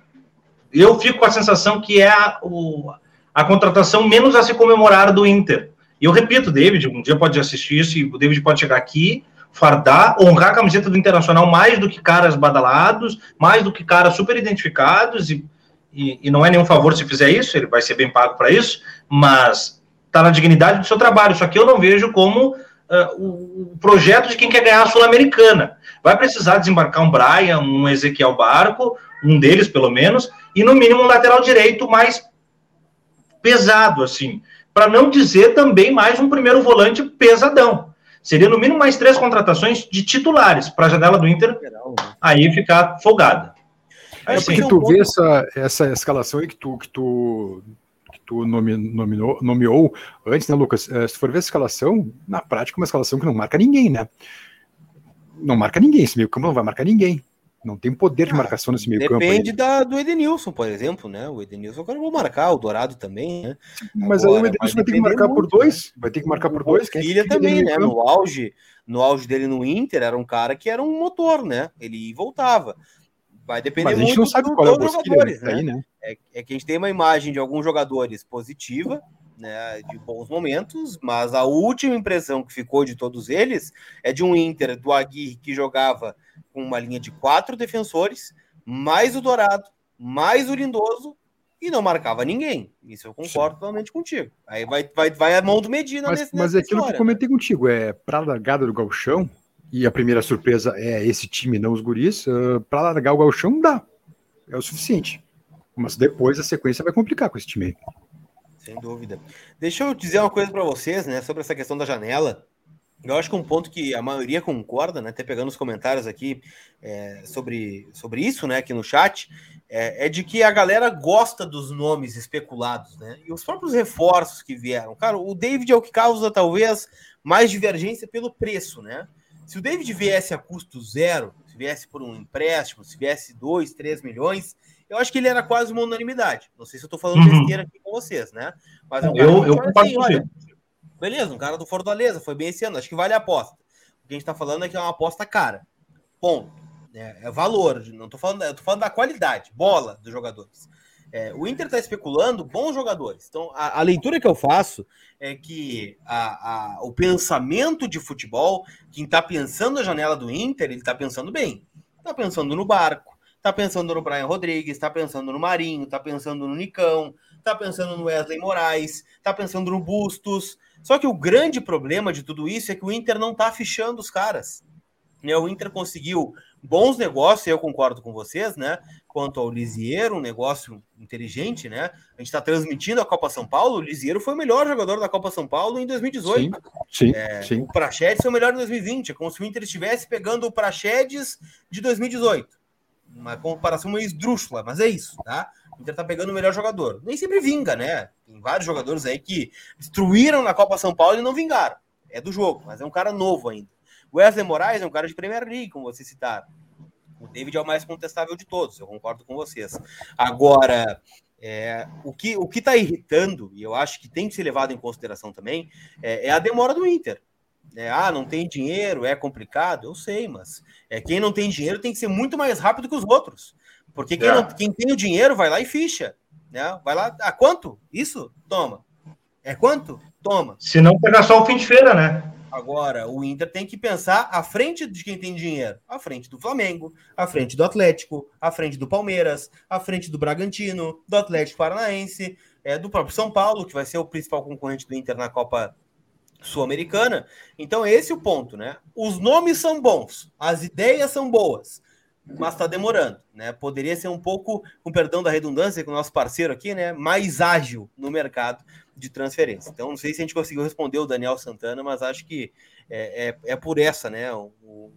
eu fico com a sensação que é a, o, a contratação menos a se comemorar do Inter. E eu repito, David, um dia pode assistir isso e o David pode chegar aqui, fardar, honrar a camiseta do Internacional mais do que caras badalados, mais do que caras super identificados, e, e, e não é nenhum favor se fizer isso, ele vai ser bem pago para isso, mas está na dignidade do seu trabalho. Só que eu não vejo como uh, o, projeto de quem quer ganhar a Sul-Americana. Vai precisar desembarcar um Brian, um Ezequiel Barco, um deles pelo menos, e no mínimo um lateral direito mais pesado, assim. Para não dizer também mais um primeiro volante pesadão. Seria no mínimo mais três contratações de titulares para a janela do Inter, aí ficar folgada. É porque tu vê essa, essa escalação aí que tu, que tu tu nominou, nomeou antes, né, Lucas? É, se for ver a escalação, na prática, uma escalação que não marca ninguém, né? Não marca ninguém, esse meio campo não vai marcar ninguém. Não tem poder de ah, marcação nesse meio Depende campo. Depende da, do Edenilson, por exemplo, né? O Edenilson agora vou marcar, o Dourado também, né? Mas agora, aí o Edenilson vai ter que marcar muito, por dois. Né? Vai ter que marcar por dois. O Filha também, né? No auge, no auge dele no Inter, era um cara que era um motor, né? Ele voltava. Vai depender Mas a gente muito não sabe do, qual é o jogadores, né? Aí, né? É, é, que a gente tem uma imagem de alguns jogadores positiva, né, de bons momentos, mas a última impressão que ficou de todos eles é de um Inter do Aguirre que jogava com uma linha de quatro defensores, mais o Dourado, mais o Lindoso e não marcava ninguém. Isso eu concordo Sim. totalmente contigo. Aí vai, vai, vai a mão do Medina mas, nesse, Mas é aquilo que eu comentei né? contigo, é para a largada do galchão, e a primeira surpresa é esse time, não os guris, uh, para largar o galchão dá. É o suficiente. Mas depois a sequência vai complicar com esse time aí. Sem dúvida. Deixa eu dizer uma coisa para vocês, né, sobre essa questão da janela. Eu acho que um ponto que a maioria concorda, né, até pegando os comentários aqui é, sobre, sobre isso, né, aqui no chat, é, é, de que a galera gosta dos nomes especulados, né, e os próprios reforços que vieram. Cara, o David é o que causa talvez mais divergência pelo preço, né? Se o David viesse a custo zero, se viesse por um empréstimo, se viesse 2, 3 milhões, eu acho que ele era quase uma unanimidade. Não sei se eu estou falando uhum. besteira aqui com vocês, né? Mas é um eu, eu assim, olha, beleza, um cara do Fortaleza, foi bem esse ano, acho que vale a aposta. O que a gente está falando é que é uma aposta cara. Ponto. É, é valor, não estou falando, eu tô falando da qualidade, bola dos jogadores. É, o Inter está especulando bons jogadores. Então, a, a, leitura que eu faço é que a, a, o pensamento de futebol, quem está pensando na janela do Inter, ele está pensando bem. Está pensando no barco, tá pensando no Brian Rodrigues, tá pensando no Marinho, tá pensando no Nicão, tá pensando no Wesley Moraes, tá pensando no Bustos. Só que o grande problema de tudo isso é que o Inter não tá fichando os caras. Né? O Inter conseguiu bons negócios, eu concordo com vocês, né? Quanto ao Lisieiro, um negócio inteligente, né? A gente está transmitindo a Copa São Paulo. O Lisieiro foi o melhor jogador da Copa São Paulo em 2018. Sim, sim, é, sim. O Praxedes foi o melhor em 2020. É como se o Inter estivesse pegando o Praxedes de 2018 uma comparação meio esdrúxula, mas é isso, tá? O Inter tá pegando o melhor jogador. Nem sempre vinga, né? Tem vários jogadores aí que destruíram na Copa São Paulo e não vingaram. É do jogo, mas é um cara novo ainda. O Wesley Moraes é um cara de Premier League, como vocês citaram. O David é o mais contestável de todos, eu concordo com vocês. Agora, é, o que o está irritando, e eu acho que tem que ser levado em consideração também, é, é a demora do Inter. É, ah, não tem dinheiro, é complicado, eu sei, mas é, quem não tem dinheiro tem que ser muito mais rápido que os outros. Porque quem, é. não, quem tem o dinheiro vai lá e ficha. Né? Vai lá, a ah, quanto? Isso? Toma. É quanto? Toma. Se não pegar só o fim de feira, né? Agora, o Inter tem que pensar à frente de quem tem dinheiro. À frente do Flamengo, à frente do Atlético, à frente do Palmeiras, à frente do Bragantino, do Atlético Paranaense, é, do próprio São Paulo, que vai ser o principal concorrente do Inter na Copa sul-americana. Então, esse é o ponto, né? Os nomes são bons, as ideias são boas, mas está demorando, né? Poderia ser um pouco, com perdão da redundância, com o nosso parceiro aqui, né? Mais ágil no mercado de transferência. Então, não sei se a gente conseguiu responder o Daniel Santana, mas acho que é, é, é por essa, né? O,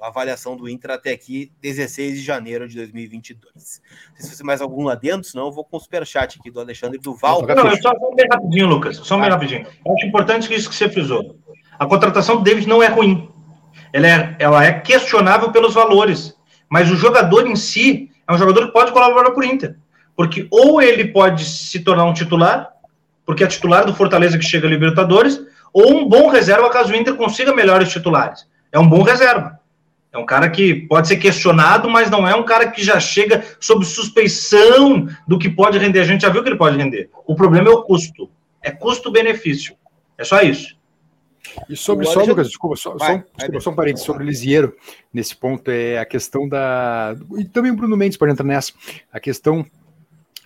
a avaliação do Inter até aqui, 16 de janeiro de 2022. Não sei se você mais algum lá dentro, senão eu vou com o superchat aqui do Alexandre Duval. Não, eu só um bem rapidinho, Lucas, só um bem rapidinho. Eu acho importante isso que você frisou. A contratação do David não é ruim. Ela é, ela é questionável pelos valores, mas o jogador em si é um jogador que pode colaborar por Inter. Porque ou ele pode se tornar um titular, porque é titular do Fortaleza que chega a Libertadores, ou um bom reserva caso o Inter consiga melhores titulares. É um bom reserva. É um cara que pode ser questionado, mas não é um cara que já chega sob suspeição do que pode render. A gente já viu que ele pode render. O problema é o custo. É custo-benefício. É só isso. E sobre, só, Lucas, desculpa, só, vai, só, desculpa, só um parênteses sobre o Lisieiro, nesse ponto, é a questão da. E também o Bruno Mendes pode entrar nessa. A questão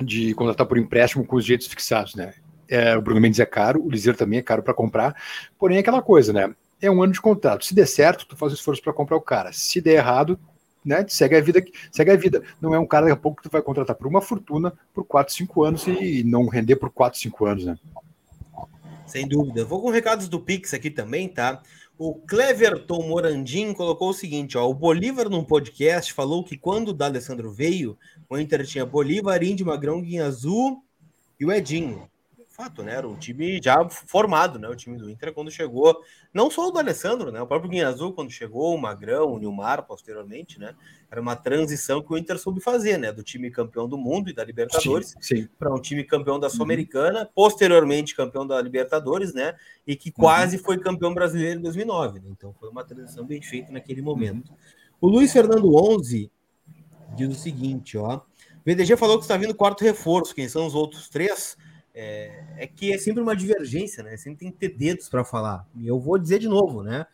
de contratar por empréstimo com os jeitos fixados, né? É, o Bruno Mendes é caro, o Lisieiro também é caro para comprar, porém é aquela coisa, né? é um ano de contrato. Se der certo, tu faz o esforço para comprar o cara. Se der errado, né, segue a vida, segue a vida. Não é um cara daqui a pouco que tu vai contratar por uma fortuna por 4, 5 anos e não render por 4, 5 anos, né? Sem dúvida. Vou com recados do Pix aqui também, tá? O Cleverton Morandim colocou o seguinte: ó, o Bolívar, num podcast, falou que quando o D'Alessandro veio, o Inter tinha Bolívar, Indy, Magrão, Guinha Azul e o Edinho fato, né? Era um time já formado, né? O time do Inter quando chegou, não só o do Alessandro, né? O próprio Guinha Azul quando chegou, o Magrão, o Nilmar posteriormente, né? Era uma transição que o Inter soube fazer, né? Do time campeão do mundo e da Libertadores para um time campeão da Sul-Americana, uhum. posteriormente campeão da Libertadores, né? E que quase uhum. foi campeão brasileiro em 2009. Né? Então foi uma transição bem feita naquele momento. Uhum. O Luiz Fernando 11 diz o seguinte, ó. O VDG falou que está vindo quarto reforço. Quem são os outros três? é, é, que é sempre uma divergência, né? Sempre tem que ter dedos para falar. E eu vou dizer de novo, né?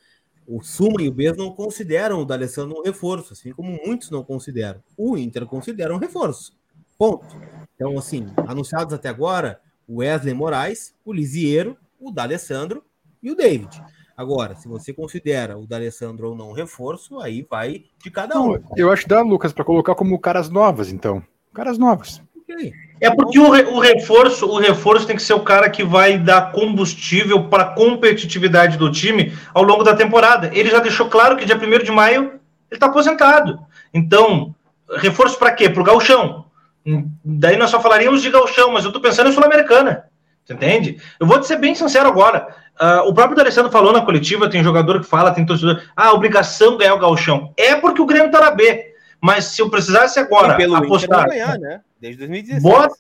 O Suma e o Bez não consideram o D'Alessandro um reforço, assim como muitos não consideram. O Inter considera um reforço. Ponto. Então, assim, anunciados até agora, o Wesley Moraes, o Lisiero, o D'Alessandro e o David. Agora, se você considera o D'Alessandro ou não um reforço, aí vai de cada um. eu acho que dá, Lucas, para colocar como caras novas, então. Caras novas. É porque o, re, o, reforço, o reforço tem que ser o cara que vai dar combustível para a competitividade do time ao longo da temporada. Ele já deixou claro que dia 1 de maio ele está aposentado. Então, reforço para quê? Para o gauchão. Daí nós só falaríamos de gauchão, mas eu estou pensando em Sul-Americana. Entende? Eu vou te ser bem sincero agora. Uh, o próprio Alessandro falou na coletiva, tem jogador que fala, tem torcedor. Ah, obrigação ganhar o gauchão. É porque o Grêmio está na B. Mas se eu precisasse agora apostar. Ganhar, né? Desde 2016. Bota,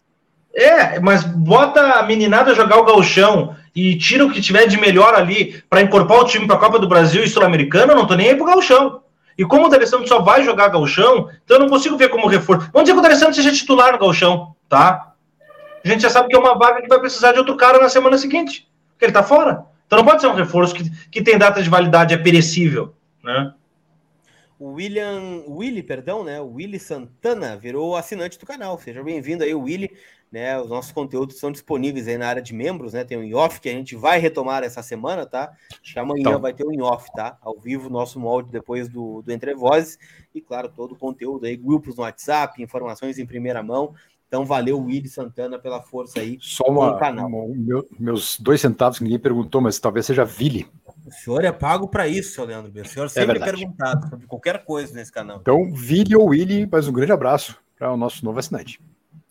é, mas bota a meninada jogar o gauchão e tira o que tiver de melhor ali para incorporar o time para a Copa do Brasil e Sul-Americana, eu não tô nem aí pro gauchão. E como o D'Alessandro só vai jogar gauchão, então eu não consigo ver como reforço. Vamos dizer que o D'Alessandro seja titular no gauchão, tá? A gente já sabe que é uma vaga que vai precisar de outro cara na semana seguinte, porque ele tá fora. Então não pode ser um reforço que, que tem data de validade, é perecível, né? O William, Willy, perdão, né? O Willy Santana virou assinante do canal. Seja bem-vindo aí, Willy. Né, os nossos conteúdos são disponíveis aí na área de membros, né? Tem o um in-off que a gente vai retomar essa semana, tá? Acho que amanhã então. vai ter o um in-off, tá? Ao vivo, nosso molde depois do, do Entre Vozes. E, claro, todo o conteúdo aí, grupos no WhatsApp, informações em primeira mão. Então, valeu, Willy Santana, pela força aí Só uma, no canal. Uma, meu, meus dois centavos que ninguém perguntou, mas talvez seja Vili. O senhor é pago para isso, seu Leandro O senhor é sempre é perguntado sobre qualquer coisa nesse canal. Então, Vili ou Willy, mas um grande abraço para o nosso novo assinante.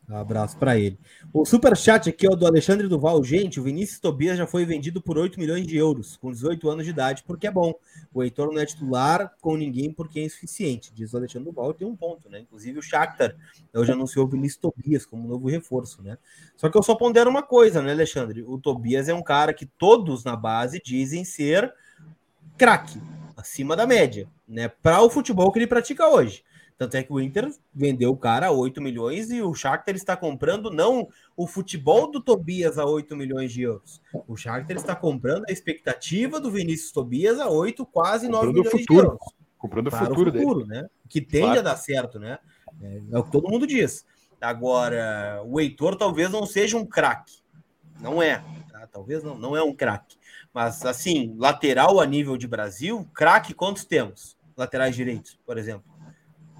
Um abraço para ele. O super chat aqui o do Alexandre Duval. Gente, o Vinícius Tobias já foi vendido por 8 milhões de euros, com 18 anos de idade, porque é bom. O Heitor não é titular com ninguém porque é insuficiente, diz o Alexandre Duval. Tem um ponto, né? Inclusive o Shakhtar hoje anunciou o Vinícius Tobias como novo reforço, né? Só que eu só pondero uma coisa, né, Alexandre? O Tobias é um cara que todos na base dizem ser craque, acima da média, né? Para o futebol que ele pratica hoje. Tanto é que o Inter vendeu o cara a 8 milhões e o Shakhtar está comprando não o futebol do Tobias a 8 milhões de euros. O Shakhtar está comprando a expectativa do Vinícius Tobias a 8, quase comprando 9 milhões futuro. de euros. Comprando o futuro, futuro dele. né? Que tende claro. a dar certo, né? É, é, o que todo mundo diz. Agora, o Heitor talvez não seja um craque. Não é. Tá? Talvez não, não é um craque. Mas, assim, lateral a nível de Brasil, craque quantos temos? Laterais direitos, por exemplo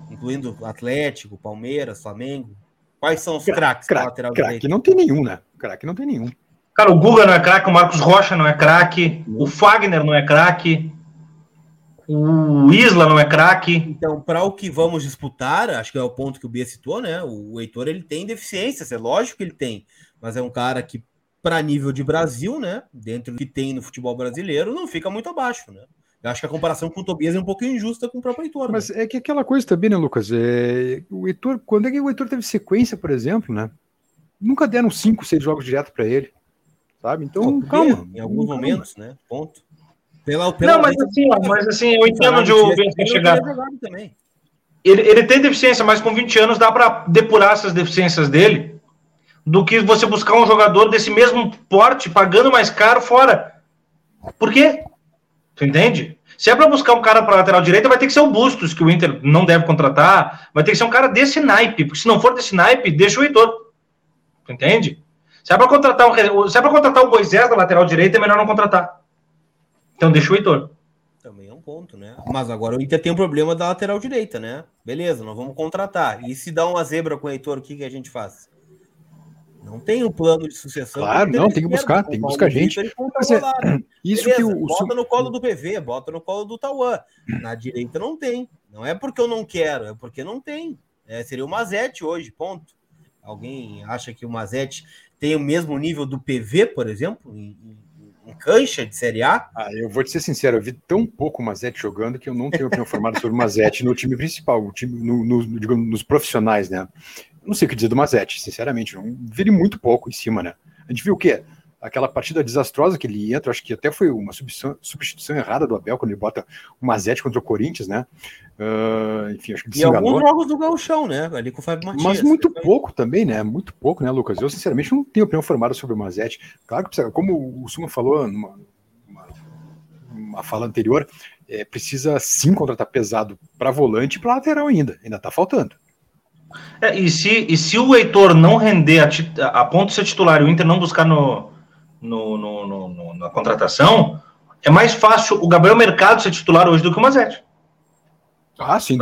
incluindo Atlético, Palmeiras, Flamengo? Quais são os craques crack, lateral crack direito? não tem nenhum, né? Craque não tem nenhum. Cara, o Guga não é craque, o Marcos Rocha não é craque, o Fagner não é craque, o Isla não é craque. Então, para o que vamos disputar, acho que é o ponto que o Bia citou, né? O Heitor ele tem deficiências, é lógico que ele tem, mas é um cara que, para nível de Brasil, né? Dentro do que tem no futebol brasileiro, não fica muito abaixo, né? Eu acho que a comparação com o Tobias é um pouco injusta com o próprio Heitor. Mas né? é que aquela coisa também, né, Lucas? É... O Heitor, quando é que o Heitor teve sequência, por exemplo, né? Nunca deram cinco, seis jogos direto para ele, sabe? Então, Não, calma. Em alguns calma. momentos, né? Ponto. Pela, pela Não, mas assim, mas assim, eu entendo onde o Ben chegar. Ele, ele tem deficiência, mas com 20 anos dá para depurar essas deficiências dele do que você buscar um jogador desse mesmo porte, pagando mais caro fora. Por quê? Tu entende? Se é para buscar um cara para lateral direita, vai ter que ser o Bustos, que o Inter não deve contratar. Vai ter que ser um cara desse naipe, porque se não for desse naipe, deixa o Heitor. Tu entende? Se é para contratar um, se é contratar o Moisés da lateral direita, é melhor não contratar. Então deixa o Heitor. Também é um ponto, né? Mas agora o Inter tem um problema da lateral direita, né? Beleza, nós vamos contratar. E se dá uma zebra com o Heitor, o que, que a gente faz? Não tem um plano de sucessão. Claro, não, tem que buscar, tem que buscar gente. É, isso Beleza, que o, bota no colo do PV, bota no colo do Tauan. Na direita não tem. Não é porque eu não quero, é porque não tem. É, seria o Mazete hoje, ponto. Alguém acha que o Mazete tem o mesmo nível do PV, por exemplo, em, em, em cancha de Série A? Ah, eu vou te ser sincero, eu vi tão pouco o Mazete jogando que eu não tenho opinião formada sobre o Mazete no time principal, no time, no, no, digamos, nos profissionais, né? Não sei o que dizer do Mazete, sinceramente. Não vire muito pouco em cima, né? A gente viu o quê? Aquela partida desastrosa que ele entra, acho que até foi uma substituição, substituição errada do Abel, quando ele bota o Mazete contra o Corinthians, né? Uh, enfim, acho que ele e alguns jogos do Gauchão, né? Ali com o Fábio Matias. Mas muito pouco também, né? Muito pouco, né, Lucas? Eu, sinceramente, não tenho opinião formada sobre o Mazete. Claro que, precisa, como o Suma falou numa uma, uma fala anterior, é, precisa sim contratar pesado para volante e para lateral ainda. Ainda tá faltando. É, e, se, e se o Heitor não render a, a ponto de ser titular e o Inter não buscar no, no, no, no, na contratação, é mais fácil o Gabriel Mercado ser titular hoje do que o Mazete. Ah, sim,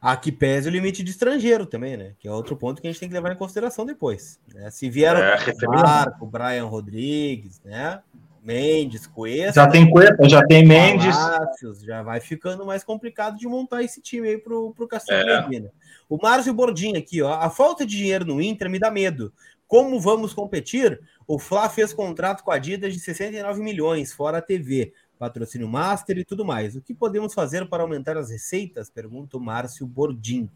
A que pese o limite de estrangeiro também, né? Que é outro ponto que a gente tem que levar em consideração depois. Né? Se vier é, o Marco, Brian Rodrigues, né? Mendes, Cuesta. Já tem Cuesta, já tem Mendes. Palácios, já vai ficando mais complicado de montar esse time aí pro, pro Castelo é. Medina. O Márcio Bordinho aqui, ó. A falta de dinheiro no Inter me dá medo. Como vamos competir? O Fla fez contrato com a Adidas de 69 milhões, fora a TV, patrocínio Master e tudo mais. O que podemos fazer para aumentar as receitas? Pergunta o Márcio Bordim.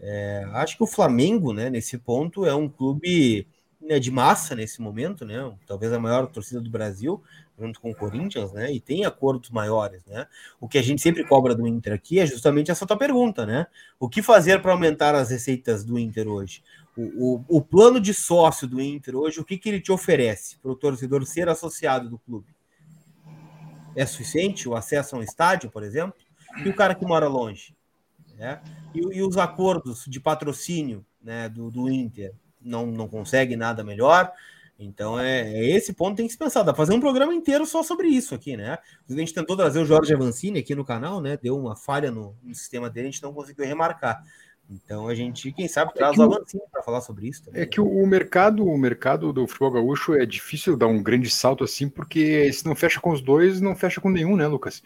É, acho que o Flamengo, né, nesse ponto, é um clube né, de massa nesse momento, né? Talvez a maior torcida do Brasil, junto com o Corinthians, né? E tem acordos maiores, né? O que a gente sempre cobra do Inter aqui é justamente essa tua pergunta, né? O que fazer para aumentar as receitas do Inter hoje? O, o, o, plano de sócio do Inter hoje, o que, que ele te oferece para o torcedor ser associado do clube? É suficiente o acesso a um estádio, por exemplo? E o cara que mora longe? Né? E, e os acordos de patrocínio né, do, do Inter? Não, não consegue nada melhor. Então é, é, esse ponto tem que se pensar. Dá pra fazer um programa inteiro só sobre isso aqui, né? A gente tentou trazer o Jorge Avancini aqui no canal, né? Deu uma falha no, no sistema dele, a gente não conseguiu remarcar. Então a gente, quem sabe, é traz é o Avancini para falar sobre isso. Também. É que o mercado, o mercado do futebol gaúcho é difícil dar um grande salto assim, porque se não fecha com os dois, não fecha com nenhum, né, Lucas?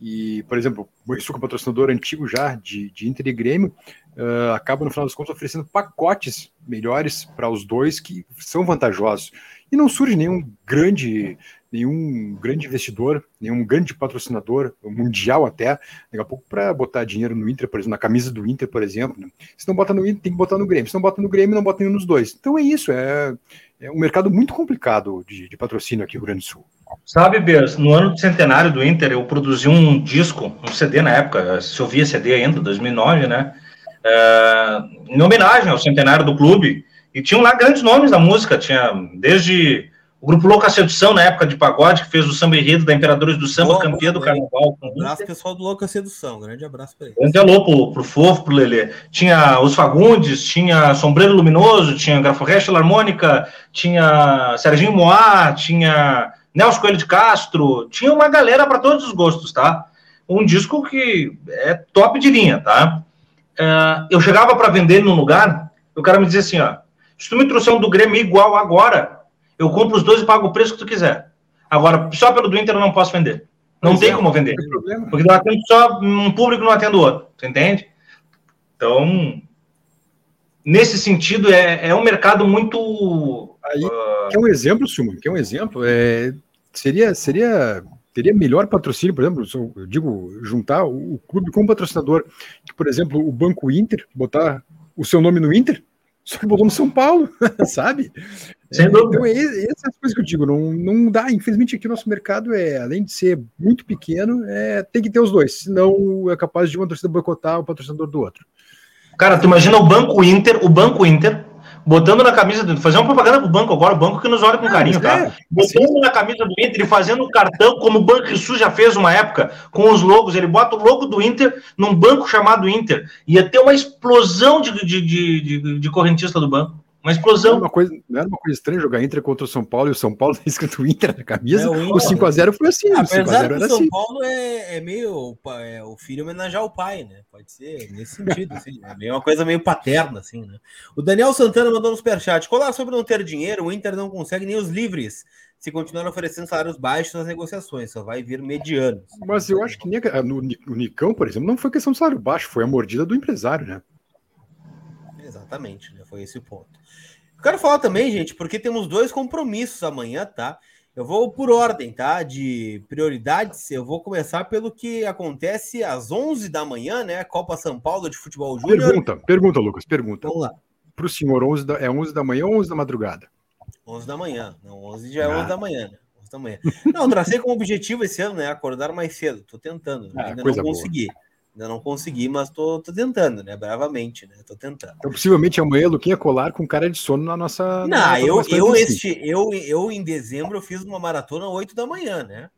E, por exemplo, o Sul, patrocinador antigo já de, de Inter e Grêmio, uh, acaba no final das contas oferecendo pacotes melhores para os dois que são vantajosos. E não surge nenhum grande, nenhum grande investidor, nenhum grande patrocinador mundial até, daqui a pouco para botar dinheiro no Inter, por exemplo, na camisa do Inter, por exemplo. Né? Se não bota no Inter, tem que botar no Grêmio. Se não bota no Grêmio, não bota nenhum nos dois. Então é isso, é, é um mercado muito complicado de, de patrocínio aqui no Rio Grande do Sul. Sabe, Bers, no ano de centenário do Inter, eu produzi um disco, um CD na época, se ouvia CD ainda, 2009, né? É, em homenagem ao centenário do clube. E tinham lá grandes nomes da música, tinha desde o grupo Louca Sedução, na época de pagode, que fez o samba enredo da Imperadores do Samba, campeã do carnaval. Um abraço, pessoal do Louca Sedução, grande abraço para eles. Grande alô pro, pro Fofo, pro Lelê. Tinha os Fagundes, tinha Sombreiro Luminoso, tinha Grafo Resto Harmônica, tinha Serginho Moá, tinha Nelson Coelho de Castro, tinha uma galera para todos os gostos, tá? Um disco que é top de linha, tá? uh, eu chegava para vender num lugar, o cara me dizia assim, ó, se tu me trouxer um do Grêmio igual agora, eu compro os dois e pago o preço que tu quiser. Agora, só pelo do Inter eu não posso vender. Não pois tem é, como vender. Tem porque não atendo só um público não atendo o outro. Você entende? Então, nesse sentido, é, é um mercado muito. Aí, uh... que é um exemplo, Silman, que é um exemplo. É, seria, seria teria melhor patrocínio, por exemplo, eu digo, juntar o, clube com o patrocinador, que, por exemplo, o Banco Inter, botar o seu nome no Inter, só que botou no São Paulo, sabe? Sem Então, é, essas coisas que eu digo, não, não dá. Infelizmente, aqui o nosso mercado é, além de ser muito pequeno, é, tem que ter os dois, senão é capaz de uma torcida boicotar o patrocinador do outro. Cara, tu imagina o Banco Inter, o Banco Inter botando na camisa do fazer uma propaganda pro banco agora, o banco que nos olha com carinho, tá? É, botando na camisa do Inter e fazendo o cartão, como o Banco Sul já fez uma época, com os logos, ele bota o logo do Inter num banco chamado Inter. Ia ter uma explosão de, de, de, de, de correntista do banco. Uma explosão. Não era uma coisa, não era uma coisa estranha jogar Inter contra o São Paulo e o São Paulo escrito Inter na camisa. É, o, o 5x0 foi assim. Apesar o, o São assim. Paulo é, é meio é, o filho homenagear o pai, né? Pode ser nesse sentido, assim. É meio uma coisa meio paterna, assim, né? O Daniel Santana mandou no superchat. Colar sobre não ter dinheiro, o Inter não consegue nem os livres se continuar oferecendo salários baixos nas negociações, só vai vir medianos. Mas eu acho que no, no Nicão, por exemplo, não foi questão de salário baixo, foi a mordida do empresário, né? Exatamente, né? Foi esse o ponto. Quero falar também, gente, porque temos dois compromissos amanhã, tá? Eu vou por ordem, tá? De prioridades. Eu vou começar pelo que acontece às 11 da manhã, né? Copa São Paulo de Futebol Júnior. Pergunta, pergunta, Lucas, pergunta. Vamos lá. Para o senhor, 11 da, é 11 da manhã ou 11 da madrugada? 11 da manhã. Não, 11 já é ah. 11 da manhã, né? 11 da manhã. Não, tracei como objetivo esse ano, né? Acordar mais cedo. Tô tentando. Ah, ainda não consegui. Boa. Ainda não consegui, mas tô, tô tentando, né? Bravamente, né? Tô tentando. Então, possivelmente amanhã, Luquinha colar com cara de sono na nossa. Não, na eu, eu, este, eu, eu em dezembro eu fiz uma maratona 8 da manhã, né?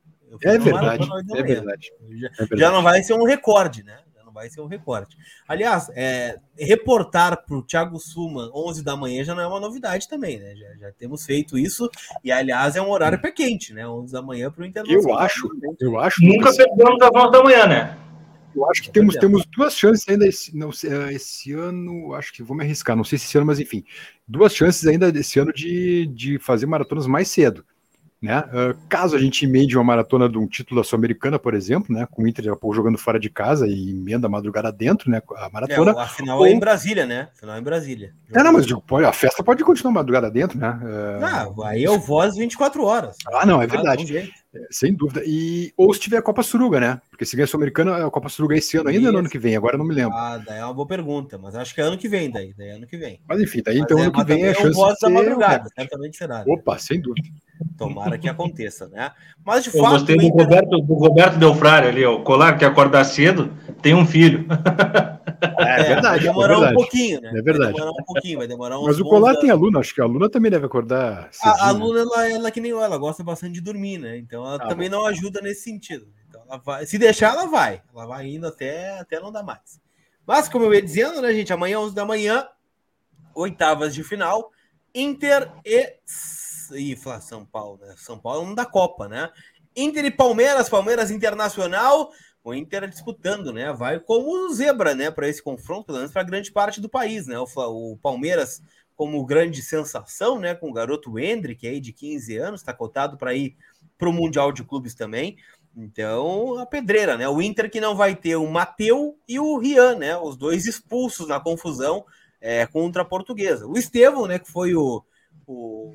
É verdade, é verdade. Já, é verdade. Já não vai ser um recorde, né? Já não vai ser um recorde. Aliás, é, reportar para o Thiago Suma 11 da manhã já não é uma novidade também, né? Já, já temos feito isso e, aliás, é um horário pé quente, né? 11 da manhã para o Internacional. Eu acho, eu acho. Nunca perdemos às 11 da manhã, né? Eu acho que temos, temos duas chances ainda esse, não, eh, esse ano, acho que vou me arriscar, não sei se esse ano, mas enfim, duas chances ainda esse ano de, de fazer maratonas mais cedo. Né? Uh, caso a gente emende uma maratona de um título da Sul-Americana, por exemplo, né? com o Inter jogando fora de casa e emenda a madrugada dentro, né? a maratona. É, a final ou... é em Brasília, né? A final é em Brasília. É, não, mas a festa pode continuar madrugada dentro, né? Uh... Ah, aí eu vou às 24 horas. Ah, não, é verdade. É, sem dúvida. E, ou se tiver a Copa Suruga, né? Porque se ganhar a Sul-Americana, a Copa Suruga é esse ano ainda no ano que vem, agora eu não me lembro. Ah, daí é uma boa pergunta, mas acho que é ano que vem, daí, daí é ano que vem. Mas enfim, daí então é, ano que vem é a chance de ser... da madrugada, certamente será. Né? Opa, sem dúvida. Tomara que aconteça, né? Mas de Eu fato. Gostei do, Inter... Roberto, do Roberto Delfrari ali, o colar que acordar cedo tem um filho. É, é verdade. Vai demorar é verdade. um pouquinho, né? É verdade. Vai demorar um pouquinho, vai demorar Mas o colar tem aluna, acho que a aluna também deve acordar. Cedinho. A, a aluna, ela, ela é que nem eu, ela gosta bastante de dormir, né? Então ela ah, também bom. não ajuda nesse sentido. Então ela vai, se deixar, ela vai. Ela vai indo até, até não dar mais. Mas, como eu ia dizendo, né, gente? Amanhã, 11 da manhã, oitavas de final. Inter e Ih, falar São Paulo, né? São Paulo não da Copa, né? Inter e Palmeiras, Palmeiras Internacional, o Inter disputando, né? Vai como zebra, né? Para esse confronto, pelo menos para grande parte do país, né? O, o, Palmeiras como grande sensação, né? Com o garoto Hendrick aí de 15 anos, está cotado para ir para o Mundial de Clubes também. Então, a pedreira, né? O Inter que não vai ter o Mateu e o Rian, né? Os dois expulsos na confusão é, contra a portuguesa. O Estevão, né? Que foi o, o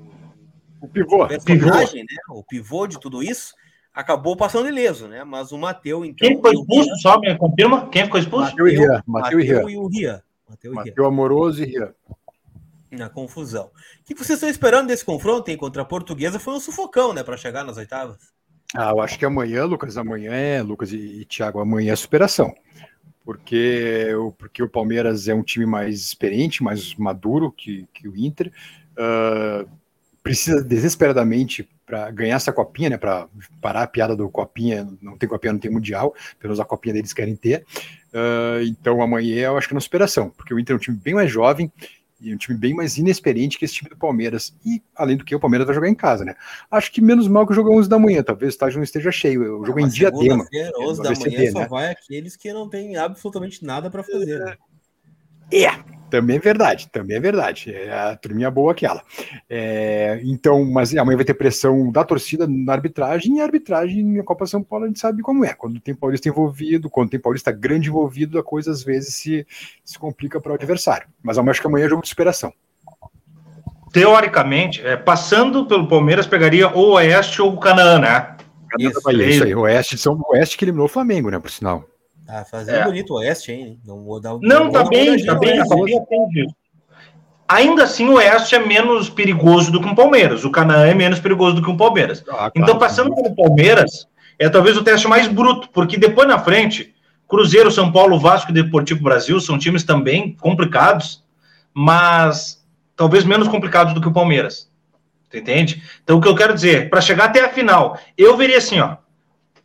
o pivô. personagem, pivô. né? O pivô de tudo isso acabou passando ileso, né? Mas o Mateu, então. Quem ficou expulso? Só me confirma? Quem ficou expulso? Mateu e Ria. Mateu e o Ria. Mateu Amoroso e Ria. Na confusão. O que vocês estão esperando desse confronto hein, contra a portuguesa? Foi um sufocão, né? Para chegar nas oitavas. Ah, eu acho que amanhã, Lucas, amanhã é, Lucas e, e Thiago, amanhã é superação. Porque, porque o Palmeiras é um time mais experiente, mais maduro que, que o Inter. Uh, precisa desesperadamente para ganhar essa copinha, né? Para parar a piada do copinha, não tem copinha, não tem mundial, pelo menos a copinha deles querem ter. Uh, então amanhã eu acho que é uma superação, porque o Inter é um time bem mais jovem e um time bem mais inexperiente que esse time do Palmeiras. E além do que, o Palmeiras vai jogar em casa, né? Acho que menos mal que o jogo é 11 da manhã, talvez o estádio não esteja cheio. O jogo é em diadema. 11 da manhã só né? vai aqueles que não têm absolutamente nada para fazer. Né? É, também é verdade, também é verdade. É a turminha boa aquela. É, então, mas amanhã vai ter pressão da torcida na arbitragem, e a arbitragem na Copa São Paulo a gente sabe como é. Quando tem paulista envolvido, quando tem paulista grande envolvido, a coisa às vezes se, se complica para o adversário. Mas eu acho que amanhã é jogo de superação. Teoricamente, é, passando pelo Palmeiras, pegaria ou o Oeste ou o Canaã, né? Isso, isso aí, o Oeste, São Oeste que eliminou o Flamengo, né, por sinal. Tá fazendo é. bonito o Oeste, hein? Não, vou dar, não, tá bem, tá bem, tá bem, Ainda assim, o Oeste é menos perigoso do que o Palmeiras. O Canaã é menos perigoso do que o Palmeiras. Ah, claro, então, passando pelo Palmeiras, é talvez o teste mais bruto, porque depois na frente, Cruzeiro, São Paulo, Vasco e Deportivo Brasil são times também complicados, mas talvez menos complicados do que o Palmeiras. Entende? Então, o que eu quero dizer, para chegar até a final, eu veria assim, ó.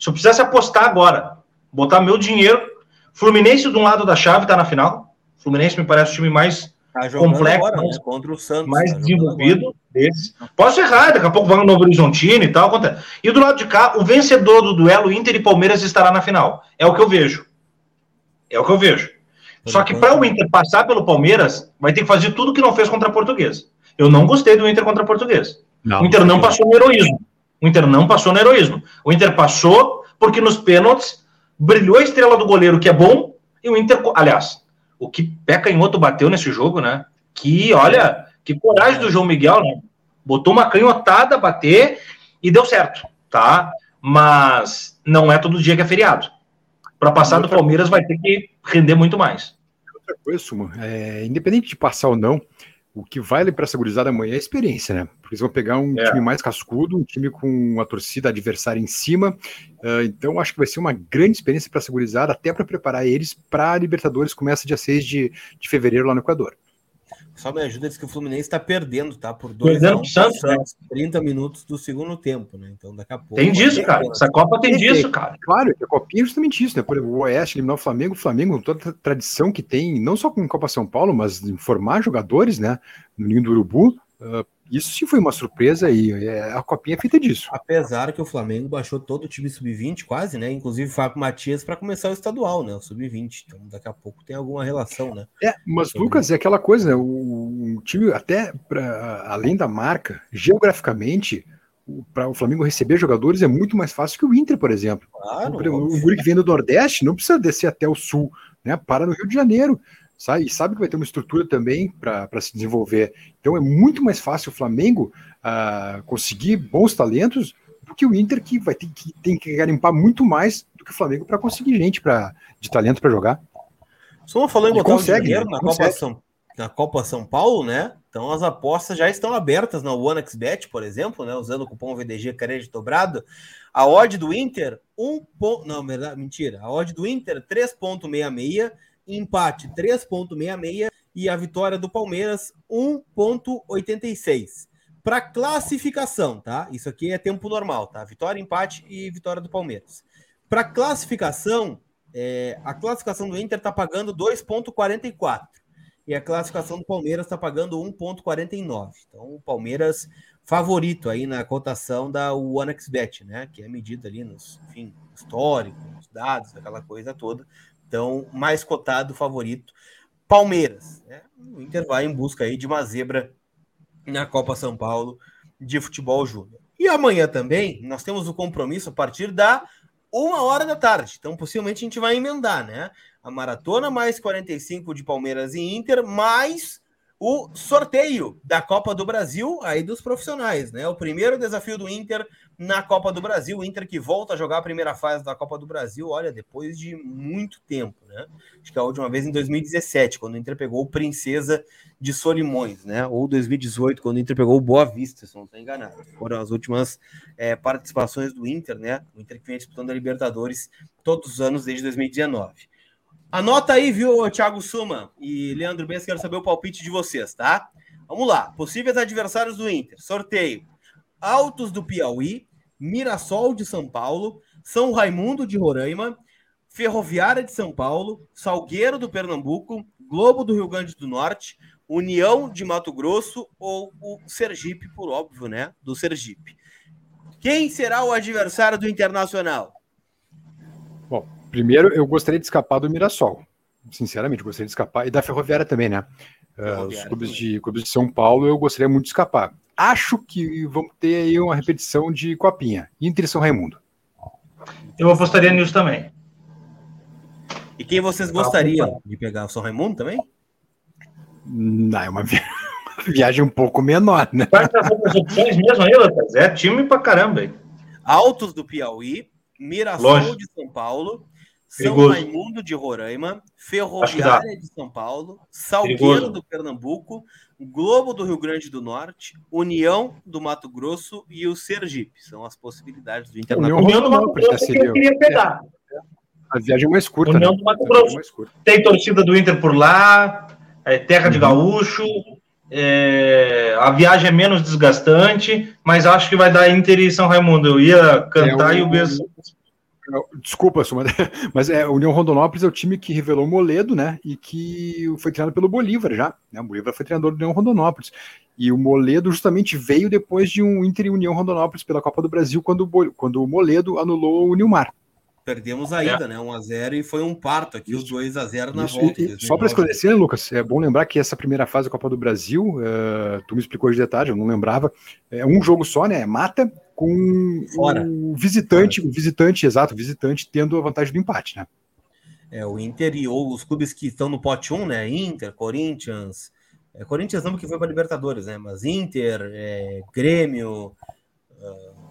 Se eu precisasse apostar agora, botar meu dinheiro. Fluminense de um lado da chave está na final. Fluminense me parece o time mais tá complexo, agora, mais, né? contra o Santos, mais tá desenvolvido desse. Posso errar, daqui a pouco vai no Novo Horizontino e tal. E do lado de cá, o vencedor do duelo Inter e Palmeiras estará na final. É o que eu vejo. É o que eu vejo. Só que para o Inter passar pelo Palmeiras, vai ter que fazer tudo que não fez contra a Portuguesa. Eu não gostei do Inter contra a Portuguesa. Não, o Inter não passou no heroísmo. O Inter não passou no heroísmo. O Inter passou porque nos pênaltis brilhou a estrela do goleiro, que é bom, e o Inter, aliás, o que Peca em outro bateu nesse jogo, né? Que, olha, que coragem do João Miguel, né? Botou uma canhotada, bater e deu certo, tá? Mas não é todo dia que é feriado. Para passar do Palmeiras vai ter que render muito mais. Outra coisa, Sumo, é, independente de passar ou não, o que vale para essa gurizada amanhã é a experiência, né? Porque eles vão pegar um é. time mais cascudo, um time com a torcida adversária em cima. Uh, então, acho que vai ser uma grande experiência para essa gurizada, até para preparar eles para a Libertadores, começa dia 6 de, de fevereiro lá no Equador. Só me ajuda, diz que o Fluminense está perdendo, tá? Por dois anos, Santos, né? 30 minutos do segundo tempo, né? Então, daqui a pouco. Tem disso, cara. Essa Copa tem, disso, cara. Claro, a Copinha é justamente isso, né? Por exemplo, o Oeste eliminar o Flamengo, o Flamengo, toda a tradição que tem, não só com Copa São Paulo, mas em formar jogadores, né? No Ninho do Urubu. Uh, Isso sim foi uma surpresa e é, a copinha é feita disso. Apesar que o Flamengo baixou todo o time sub-20 quase, né? Inclusive o Fábio Matias para começar o estadual, né? O sub-20. Então daqui a pouco tem alguma relação, né? É, mas Sobre... Lucas, é aquela coisa, né? O, o time até pra, além da marca, geograficamente, para o Flamengo receber jogadores é muito mais fácil que o Inter, por exemplo. Claro, o, o Guri que vem do Nordeste não precisa descer até o Sul, né? Para no Rio de Janeiro sabe? E sabe que vai ter uma estrutura também para se desenvolver. Então é muito mais fácil o Flamengo uh, conseguir bons talentos do que o Inter, que vai ter que, tem que garimpar muito mais do que o Flamengo para conseguir gente pra, de talento para jogar. Só falou em botar consegue, dinheiro né? na, Copa São, na Copa São Paulo, né? Então as apostas já estão abertas na OneXBet, por exemplo, né? Usando o cupom VDG crédito dobrado. A odd do Inter, um ponto. Não, mentira. A odd do Inter, 3,66 empate 3,66 e a vitória do Palmeiras 1,86. Para classificação, tá? Isso aqui é tempo normal, tá? Vitória, empate e vitória do Palmeiras. Para classificação, é, a classificação do Inter está pagando 2,44 e a classificação do Palmeiras está pagando 1,49. Então, o Palmeiras favorito aí na cotação da OneXBet, né? Que é medida ali nos, enfim, histórico, nos dados, aquela coisa toda. Então, mais cotado, favorito, Palmeiras. Né? O Inter vai em busca aí de uma zebra na Copa São Paulo de futebol júnior. E amanhã também nós temos o compromisso a partir da uma hora da tarde. Então, possivelmente a gente vai emendar, né? A maratona mais 45 de Palmeiras e Inter, mais o sorteio da Copa do Brasil aí dos profissionais, né? O primeiro desafio do Inter na Copa do Brasil, o Inter que volta a jogar a primeira fase da Copa do Brasil, olha, depois de muito tempo, né? Acho que a última vez em 2017, quando o Inter pegou o Princesa de Solimões, né? Ou 2018, quando o Inter pegou o Boa Vista, se não estou enganado. Foram as últimas é, participações do Inter, né? O Inter que vem disputando a Libertadores todos os anos desde 2019. Anota aí, viu, Thiago Suma e Leandro Bens, quero saber o palpite de vocês, tá? Vamos lá. Possíveis adversários do Inter. Sorteio. Altos do Piauí, Mirassol de São Paulo, São Raimundo de Roraima, Ferroviária de São Paulo, Salgueiro do Pernambuco, Globo do Rio Grande do Norte, União de Mato Grosso ou o Sergipe, por óbvio, né? Do Sergipe. Quem será o adversário do Internacional? Primeiro, eu gostaria de escapar do Mirassol. Sinceramente, gostaria de escapar. E da Ferroviária também, né? Uh, os clubes de, clubes de São Paulo, eu gostaria muito de escapar. Acho que vamos ter aí uma repetição de Copinha. Inter e São Raimundo. Eu apostaria nisso também. E quem vocês gostariam de pegar? O São Raimundo também? Não, é uma, vi... viagem um pouco menor, né? Quais são as opções mesmo aí, Lucas? É time pra caramba aí. Altos do Piauí, Mirassol Longe. de São Paulo, são. Raimundo de Roraima, Ferroviária de São Paulo, Salgueiro Perigoso. do Pernambuco, Globo do Rio Grande do Norte, União do Mato Grosso e o Sergipe. São as possibilidades do Internacional. União do Mato Grosso que eu queria pegar. É. A viagem é mais curta. União né? do Mato Grosso. É Tem torcida do Inter por lá, é terra de uhum. gaúcho, é, a viagem é menos desgastante, mas acho que vai dar Inter e São Raimundo. Eu ia cantar é, e o Bess Desculpa, mas é, União Rondonópolis é o time que revelou o Moledo, né? E que foi treinado pelo Bolívar já. Né? O Bolívar foi treinador do União Rondonópolis. E o Moledo justamente veio depois de um Inter e União Rondonópolis pela Copa do Brasil, quando, quando o Moledo anulou o Nilmar. Perdemos a ida, é. né? 1x0 e foi um parto aqui, os 2x0 na Isso, volta. E, só para esclarecer, Lucas, é bom lembrar que essa primeira fase da Copa do Brasil, uh, tu me explicou de detalhe, eu não lembrava, é um jogo só, né? É mata com Fora. o visitante, Fora. o visitante, exato, o visitante tendo a vantagem do empate, né? É, o Inter e ou os clubes que estão no pote 1, né? Inter, Corinthians, é, Corinthians não porque foi para Libertadores, né? Mas Inter, é, Grêmio, uh,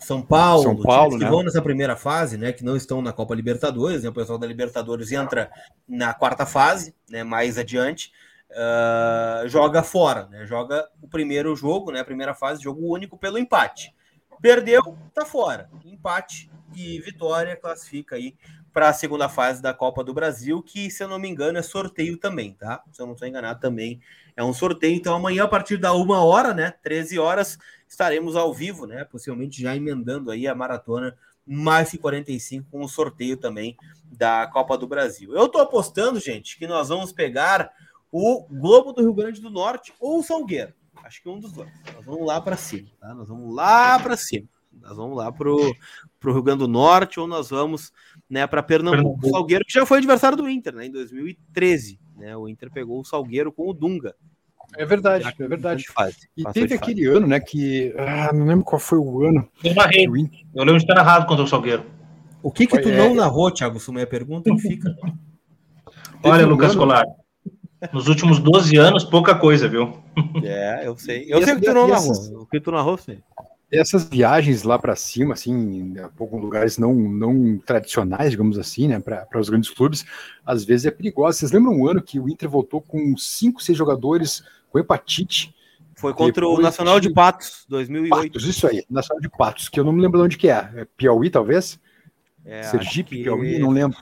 são Paulo, São Paulo que né? vão nessa primeira fase, né, que não estão na Copa Libertadores, né, o pessoal da Libertadores entra na quarta fase, né, mais adiante, uh, joga fora, né, joga o primeiro jogo, né, a primeira fase, jogo único pelo empate. Perdeu, tá fora. Empate e vitória classifica aí para a segunda fase da Copa do Brasil, que, se eu não me engano, é sorteio também, tá? Se eu não estou enganado, também é um sorteio. Então, amanhã, a partir da uma hora, né? 13 horas, estaremos ao vivo, né? Possivelmente já emendando aí a maratona mais que 45 com o sorteio também da Copa do Brasil. Eu estou apostando, gente, que nós vamos pegar o Globo do Rio Grande do Norte ou o Salgueiro. Acho que um dos dois. Nós vamos lá para cima, tá? Nós vamos lá para cima. Nós vamos lá pro, pro Rio Grande do Norte ou nós vamos, né, para Pernambuco. Pernambuco. O Salgueiro que já foi adversário do Inter, né, em 2013, né? O Inter pegou o Salgueiro com o Dunga. É verdade, é verdade. Fase, e teve aquele ano, né, que ah, não lembro qual foi o ano. Eu narrei. Eu lembro de estar narrado contra o Salgueiro. O que que tu é... não narrou, Thiago? Se a pergunta, fica. Olha, Lucas Colar, nos últimos 12 anos, pouca coisa, viu? É, eu sei. Eu e sei o que tu não narrou. O que tu narrou, sei. Essas viagens lá para cima, assim, em alguns lugares não, não tradicionais, digamos assim, né, para os grandes clubes, às vezes é perigoso. Vocês lembram um ano que o Inter voltou com cinco, seis jogadores com hepatite? Foi contra o Nacional de Patos, 2008. Patos, isso aí, Nacional de Patos, que eu não me lembro de onde que é. é Piauí, talvez? É, Sergipe, que... Piauí, não lembro.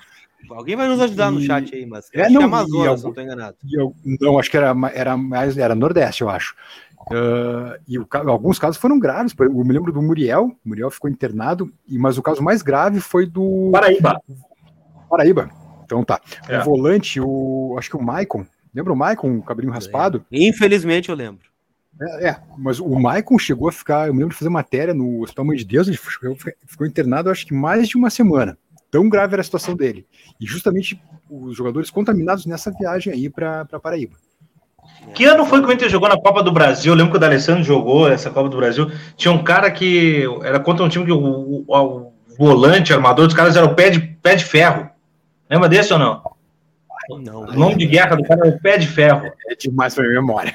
Alguém vai nos ajudar e... no chat aí, mas é, não, é Amazonas, não estou enganado. Eu, não, acho que era, era mais, era Nordeste, eu acho. Uh, e o, alguns casos foram graves. Eu me lembro do Muriel, o Muriel ficou internado, e, mas o caso mais grave foi do. Paraíba. Paraíba. Então tá. É. O volante, o. Acho que o Maicon. Lembra o Maicon, o cabrinho raspado? Infelizmente eu lembro. É, é, mas o Maicon chegou a ficar. Eu me lembro de fazer matéria no Hospital Mãe de Deus, ele ficou, ficou internado acho que mais de uma semana. Tão grave era a situação dele. E justamente os jogadores contaminados nessa viagem aí para Paraíba. Que ano foi que o Inter jogou na Copa do Brasil? Eu lembro que o D'Alessandro jogou essa Copa do Brasil. Tinha um cara que era contra um time que o, o, o volante, armador dos caras era o pé de, pé de ferro. Lembra desse ou não? Não, o nome de guerra do cara é o pé de ferro. É demais pra minha memória.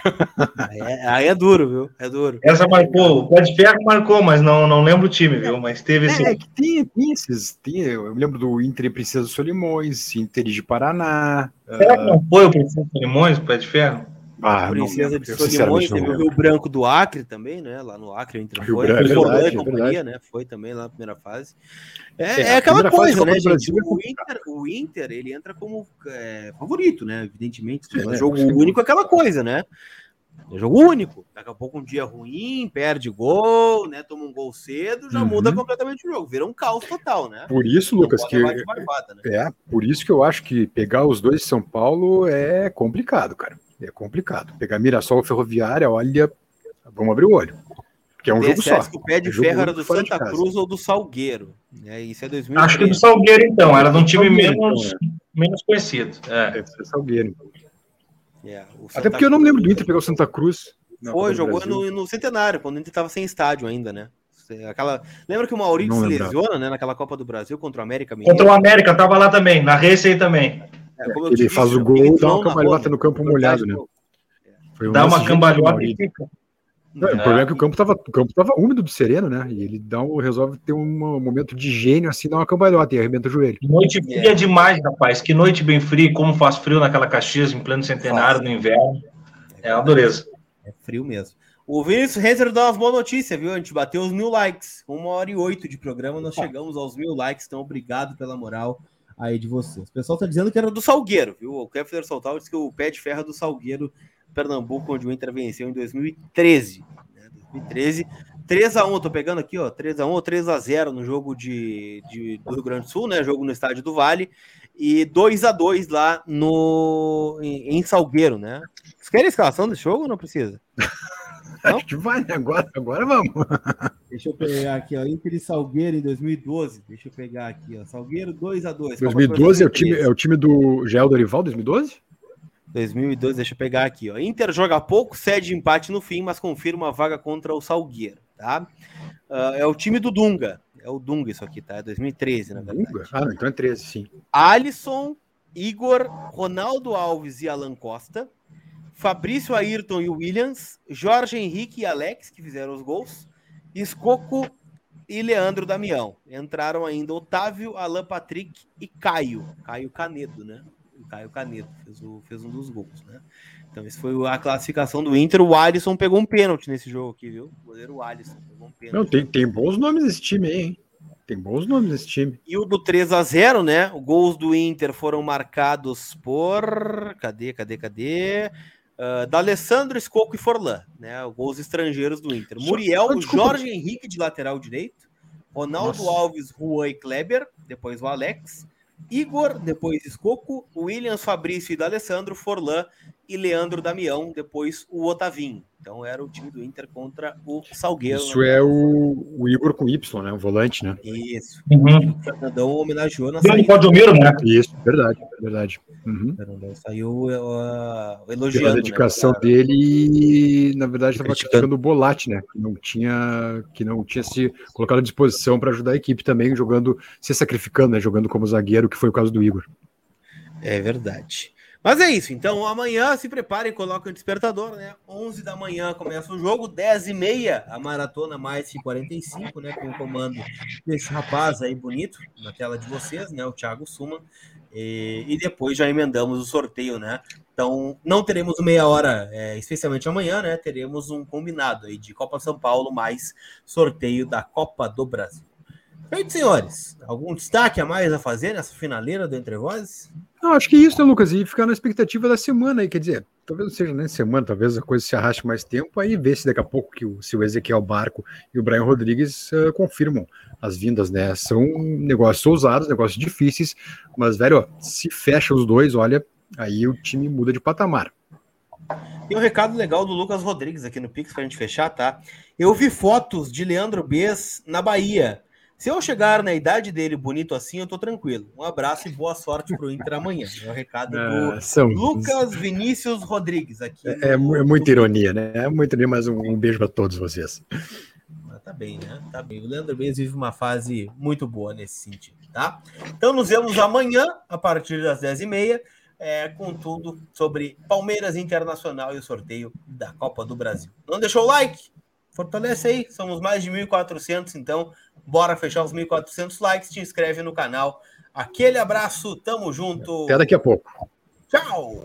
Aí é, aí é duro, viu? É duro. Essa marcou, o pé de ferro marcou, mas não, não lembro o time, viu? Mas teve esse. É, que tinha, tinha esses. Tinha, eu me lembro do Inter e Princesa Solimões, Inter de Paraná. Será uh... que não foi o Princesa Solimões, o pé de ferro? Ah, Princesa de Solimões, teve o Rio Branco do Acre também, né? Lá no Acre, o Inter foi. Branco, foi verdade, companhia, né? Foi também lá na primeira fase. É, é, é aquela coisa, né, gente? O Inter, o Inter, ele entra como é, favorito, né? Evidentemente. É, jogo único é aquela coisa, né? É jogo único. Daqui a pouco um dia ruim, perde gol, né? Toma um gol cedo, já uhum. muda completamente o jogo. Vira um caos total, né? Por isso, Lucas, que barbada, né? é por isso que eu acho que pegar os dois de São Paulo é complicado, cara. É complicado. Pegar Mirassol Ferroviária, olha, vamos abrir o olho. Porque é um jogo só. Que o pé de é ferro era do Santa Cruz ou do Salgueiro. É, isso é 2000. Acho que do Salgueiro, então. Era de um time menos, então, é. menos conhecido. É. Deve ser Salgueiro. Então. É, Até porque eu não lembro do Inter pegar o Santa Cruz. Foi, jogou no, no, Centenário, quando o Inter estava sem estádio ainda, né? Aquela... Lembra que o Maurício se lesiona, né? Naquela Copa do Brasil contra o América Mineiro? Contra o América, tava lá também, na Race aí também. É, ele disse, faz o gol e dá uma cambalhota no campo molhado, né? Foi um dá uma cambalhota e fica. Não, o problema é que o campo estava o campo tava úmido do sereno, né? E ele dá um, resolve ter um momento de gênio assim, dá uma cambalhota e arrebenta o joelho. Noite fria é. demais, rapaz. Que noite bem fria, como faz frio naquela Caxias em pleno centenário no inverno. É uma dureza. É frio mesmo. O Vinícius Renzer dá umas boas notícias, viu? A gente bateu os mil likes. Uma hora e oito de programa, nós chegamos aos mil likes. Então, obrigado pela moral aí de vocês. O pessoal tá dizendo que era do Salgueiro, viu? O Kefler Soltal disse que o pé de ferro é do Salgueiro Pernambuco, onde o Inter venceu em 2013. Né? 2013, 3x1, tô pegando aqui, ó, 3x1 ou 3x0 no jogo de, de, do Rio Grande do Sul, né? Jogo no estádio do Vale, e 2x2 lá no, em, em Salgueiro, né? Vocês querem a escalação desse jogo ou não precisa? Não? Acho que vai, né? Agora, agora vamos. Deixa eu pegar aqui, ó. Inter e Salgueiro em 2012. Deixa eu pegar aqui, ó. Salgueiro 2x2. 2012 é o, time, é o time do Gel Dorival, 2012? 2002, deixa eu pegar aqui, ó. Inter joga pouco, cede empate no fim, mas confirma a vaga contra o Salgueiro, tá? Uh, é o time do Dunga. É o Dunga isso aqui, tá? É 2013, na verdade. Dunga? Ah, então é 13, sim. Alisson, Igor, Ronaldo Alves e Alan Costa, Fabrício Ayrton e Williams, Jorge Henrique e Alex, que fizeram os gols, Escoco e Leandro Damião. Entraram ainda Otávio, Alan Patrick e Caio. Caio Canedo, né? o Caio Canedo fez, o, fez um dos gols, né? Então, isso foi a classificação do Inter. O Alisson pegou um pênalti nesse jogo aqui, viu? O goleiro Alisson pegou um pênalti. Não, tem, tem bons nomes nesse time aí, hein? Tem bons nomes nesse time. E o do 3 a 0 né? Os gols do Inter foram marcados por. Cadê, cadê, cadê? Uh, da Alessandro, Escoco e Forlan, né? Gols estrangeiros do Inter. Muriel, o Jorge Henrique de lateral direito. Ronaldo Nossa. Alves, Juan e Kleber. Depois o Alex. Igor, depois Escoco, Williams, Fabrício e D'Alessandro, Forlan e Leandro Damião, depois o Otavinho. Então era o time do Inter contra o Salgueiro. Isso né? é o, o, Igor com Y, né? O volante, né? Isso. Uhum. O Fernandão homenageou na saída. né? Isso, verdade, verdade. Uhum. O Fernandão saiu uh, elogiando. a né, dedicação né, dele, na verdade, estava criticando o Bolatti, né? Que não tinha, que não tinha se colocado à disposição para ajudar a equipe também, jogando, se sacrificando, né? Jogando como zagueiro, que foi o caso do Igor. É verdade. Mas é isso, então amanhã se prepare e coloque o despertador, né? 11 da manhã começa o jogo, 10 e meia a maratona mais que 45, né? Com o comando desse rapaz aí bonito na tela de vocês, né? O Thiago Suman. E, e depois já emendamos o sorteio, né? Então não teremos meia hora, é, especialmente amanhã, né? Teremos um combinado aí de Copa São Paulo mais sorteio da Copa do Brasil. Feito, senhores, algum destaque a mais a fazer nessa finaleira do Entre Vozes? Não, acho que isso, né, Lucas? E ficar na expectativa da semana aí, quer dizer, talvez não seja nem semana, talvez a coisa se arraste mais tempo, aí ver se daqui a pouco que o, se o Ezequiel Barco e o Brian Rodrigues uh, confirmam as vindas, né? São negócios ousados, negócios difíceis, mas, velho, ó, se fecha os dois, olha, aí o time muda de patamar. Tem um recado legal do Lucas Rodrigues aqui no Pix pra gente fechar, tá? Eu vi fotos de Leandro Bez na Bahia se eu chegar na idade dele bonito assim, eu tô tranquilo. Um abraço e boa sorte pro Inter amanhã. É o recado do são... Lucas Vinícius Rodrigues aqui. É, é, no... é muita ironia, né? É muita ironia, mas um, um beijo para todos vocês. Ah, tá bem, né? Tá bem. O Leandro Mendes vive uma fase muito boa nesse sentido, tá? Então nos vemos amanhã, a partir das 10h30, é, com tudo sobre Palmeiras Internacional e o sorteio da Copa do Brasil. Não deixou o like? Fortalece aí, somos mais de 1.400, então bora fechar os 1.400 likes, te inscreve no canal. Aquele abraço, tamo junto. Até daqui a pouco. Tchau!